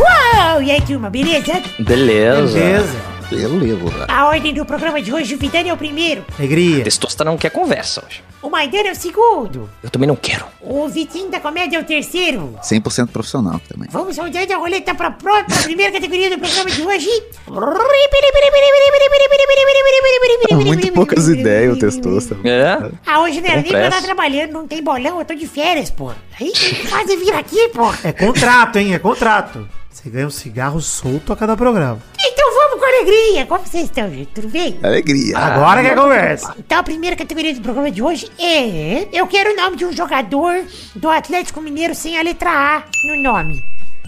Uau! E aí, turma, beleza? Beleza. Beleza. Eu levo. né? A ordem do programa de hoje, o Vidani é o primeiro, Alegria. Testosta não quer conversa hoje. o Maidana é o segundo, Eu também não quero. o Vitinho da Comédia é o terceiro. 100% profissional também. Vamos rodando a roleta pra, pró- pra primeira categoria do programa de hoje. Muito poucas ideias o Testosta. É? Ah, hoje não era nem pra estar trabalhando, não tem bolão, eu tô de férias, pô. Aí tem que fazer vir aqui, pô. É contrato, hein? É contrato. Você ganha um cigarro solto a cada programa. Então alegria. Como vocês estão, gente? Tudo bem? Alegria. Agora que é conversa. Então a primeira categoria do programa de hoje é... Eu quero o nome de um jogador do Atlético Mineiro sem a letra A no nome.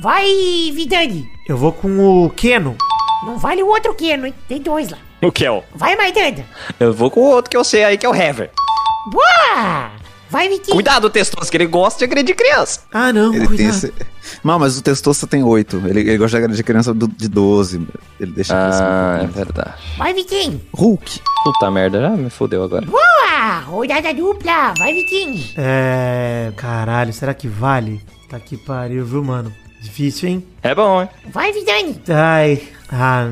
Vai, Vidani. Eu vou com o Keno. Não vale o outro Keno, hein? Tem dois lá. O Kel. Vai, Maidana. Eu vou com o outro que eu sei aí, que é o Hever. Boa! Vai, Vitinho. Cuidado, Testosta, que ele gosta de agredir criança. Ah, não. Ele cuidado. tem esse... Não, mas o Testosta tem 8. Ele, ele gosta de criança do- de 12. Ele deixa Ah, é verdade. Vai, Vitinho. Hulk. Puta merda, já me fodeu agora. Boa! Rodada dupla. Vai, Vitinho. É. Caralho, será que vale? Tá que pariu, viu, mano? Difícil, hein? É bom, hein? Vai, Vidani. Ai. Ah.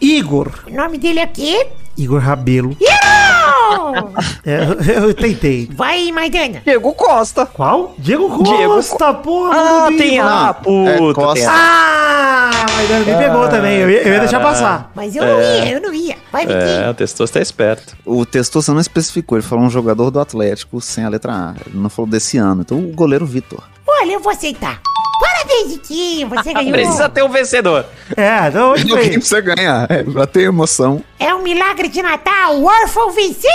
Igor. O nome dele é quê? Igor Rabelo. É, eu, eu tentei. Vai, Maidana. Diego Costa. Qual? Diego Costa, Diego porra. Ah, tem mano. a É, puta. Costa. tem a- Ah, mas me pegou também. Eu ia, eu ia deixar passar. Mas eu não ia, eu não ia. Vai, É, Vitinho. o Testosta é esperto. O Testosta não especificou. Ele falou um jogador do Atlético sem a letra A. Ele não falou desse ano. Então o goleiro Vitor. Olha, eu vou aceitar. Parabéns, Vitinho. Você ganhou. Precisa ter um vencedor. É, então hoje Quem precisa ganhar? É, pra ter emoção. É um milagre de Natal. O órfão venceu.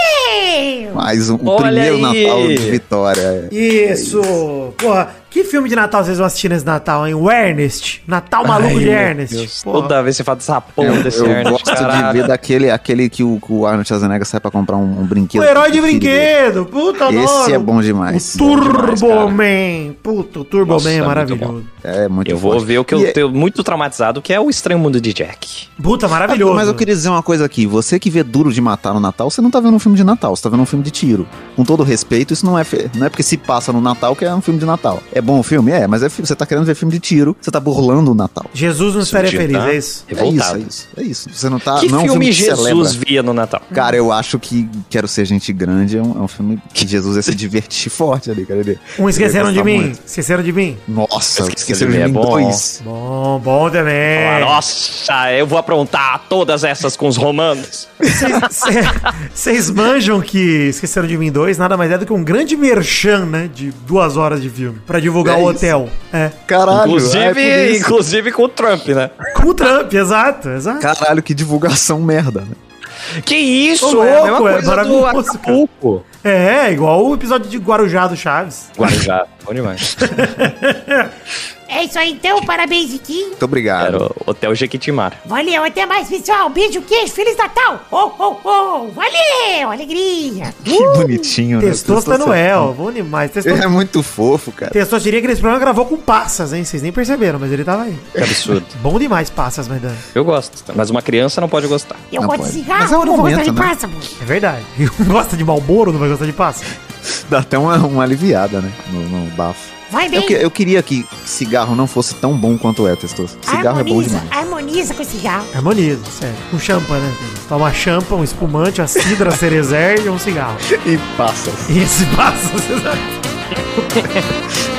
Mais um, Olha primeiro aí. Natal de vitória. Isso! Porra, que filme de Natal vocês vão assistir nesse Natal, hein? O Ernest. Natal Maluco de Ernest. Toda vez você fala dessa porra Eu, desse eu Ernest, gosto de caralho. ver daquele aquele que o, o Arnold Schwarzenegger sai pra comprar um, um brinquedo. O herói de brinquedo. Puta, Esse adoro. é bom demais. O Turbo demais, cara. Man. Puta, o Turbo Nossa, Man é muito maravilhoso. É muito Eu vou forte. ver o que eu E é- tenho muito traumatizado, que é o Estranho Mundo de Jack. Puta, maravilhoso. Mas eu queria dizer uma coisa aqui. Você que vê Duro de Matar no Natal, você não tá vendo um filme de Natal, você tá vendo um filme de tiro. Com todo respeito, isso não é, fe- não é porque se passa no Natal que é um filme de Natal. É bom o filme? É, mas é, você tá querendo ver filme de tiro, você tá burlando o Natal. Jesus não estaria feliz, tá é isso? É isso, Revoltado. é isso. É isso. Você não tá. que não é um filme que Jesus via no Natal? Cara, eu acho que Quero Ser Gente Grande é um, é um filme que Jesus ia se divertir forte ali, cara. Ele, Um esqueceram de mim. muito. Esqueceram de mim. Nossa, Esqueceram de de mim, é bom. dois. Bom, bom Ah, também. Nossa, eu vou aprontar todas essas com os romanos. Vocês manjam que Esqueceram de Mim 2 nada mais é do que um grande merchan, né? De duas horas de filme. Pra divulgar É o hotel. É. Caralho, inclusive, é por isso. inclusive com o Trump, né? Com o Trump, exato, exato. Caralho, que divulgação merda. né? Que isso? Ô, é a louco, é maravilhoso, Acapulco. É, igual o episódio de Guarujá do Chaves. Guarujá, bom demais. É isso aí, então. Parabéns, Vitinho. Muito obrigado. Era o Hotel Jequitimar. Valeu, até mais, pessoal. Beijo, queijo. Feliz Natal. Oh, oh, oh. Valeu, alegria. Que bonitinho, né? Testosta Noel, bom demais. Ele é muito fofo, cara. Testosta diria que nesse programa gravou com passas, hein? Vocês nem perceberam, mas ele tava aí. Que absurdo. Bom demais passas, Maidana. Eu gosto, mas uma criança não pode gostar. Eu Não gosto pode. de cigarro, Mas é o não vou gostar de né? passa, pô. É verdade. Gosta de Malboro, não vai gostar de passa? Dá até uma, uma aliviada, né? No, no bafo. Vai bem. Eu, eu queria que cigarro não fosse tão bom quanto é, Testosta. Cigarro é bom harmoniza, demais. harmoniza com cigarro. Harmoniza, sério. Um champa, né? Toma champa, um espumante, a cidra, a cerezer e um cigarro. E passa. E esse passas, exato.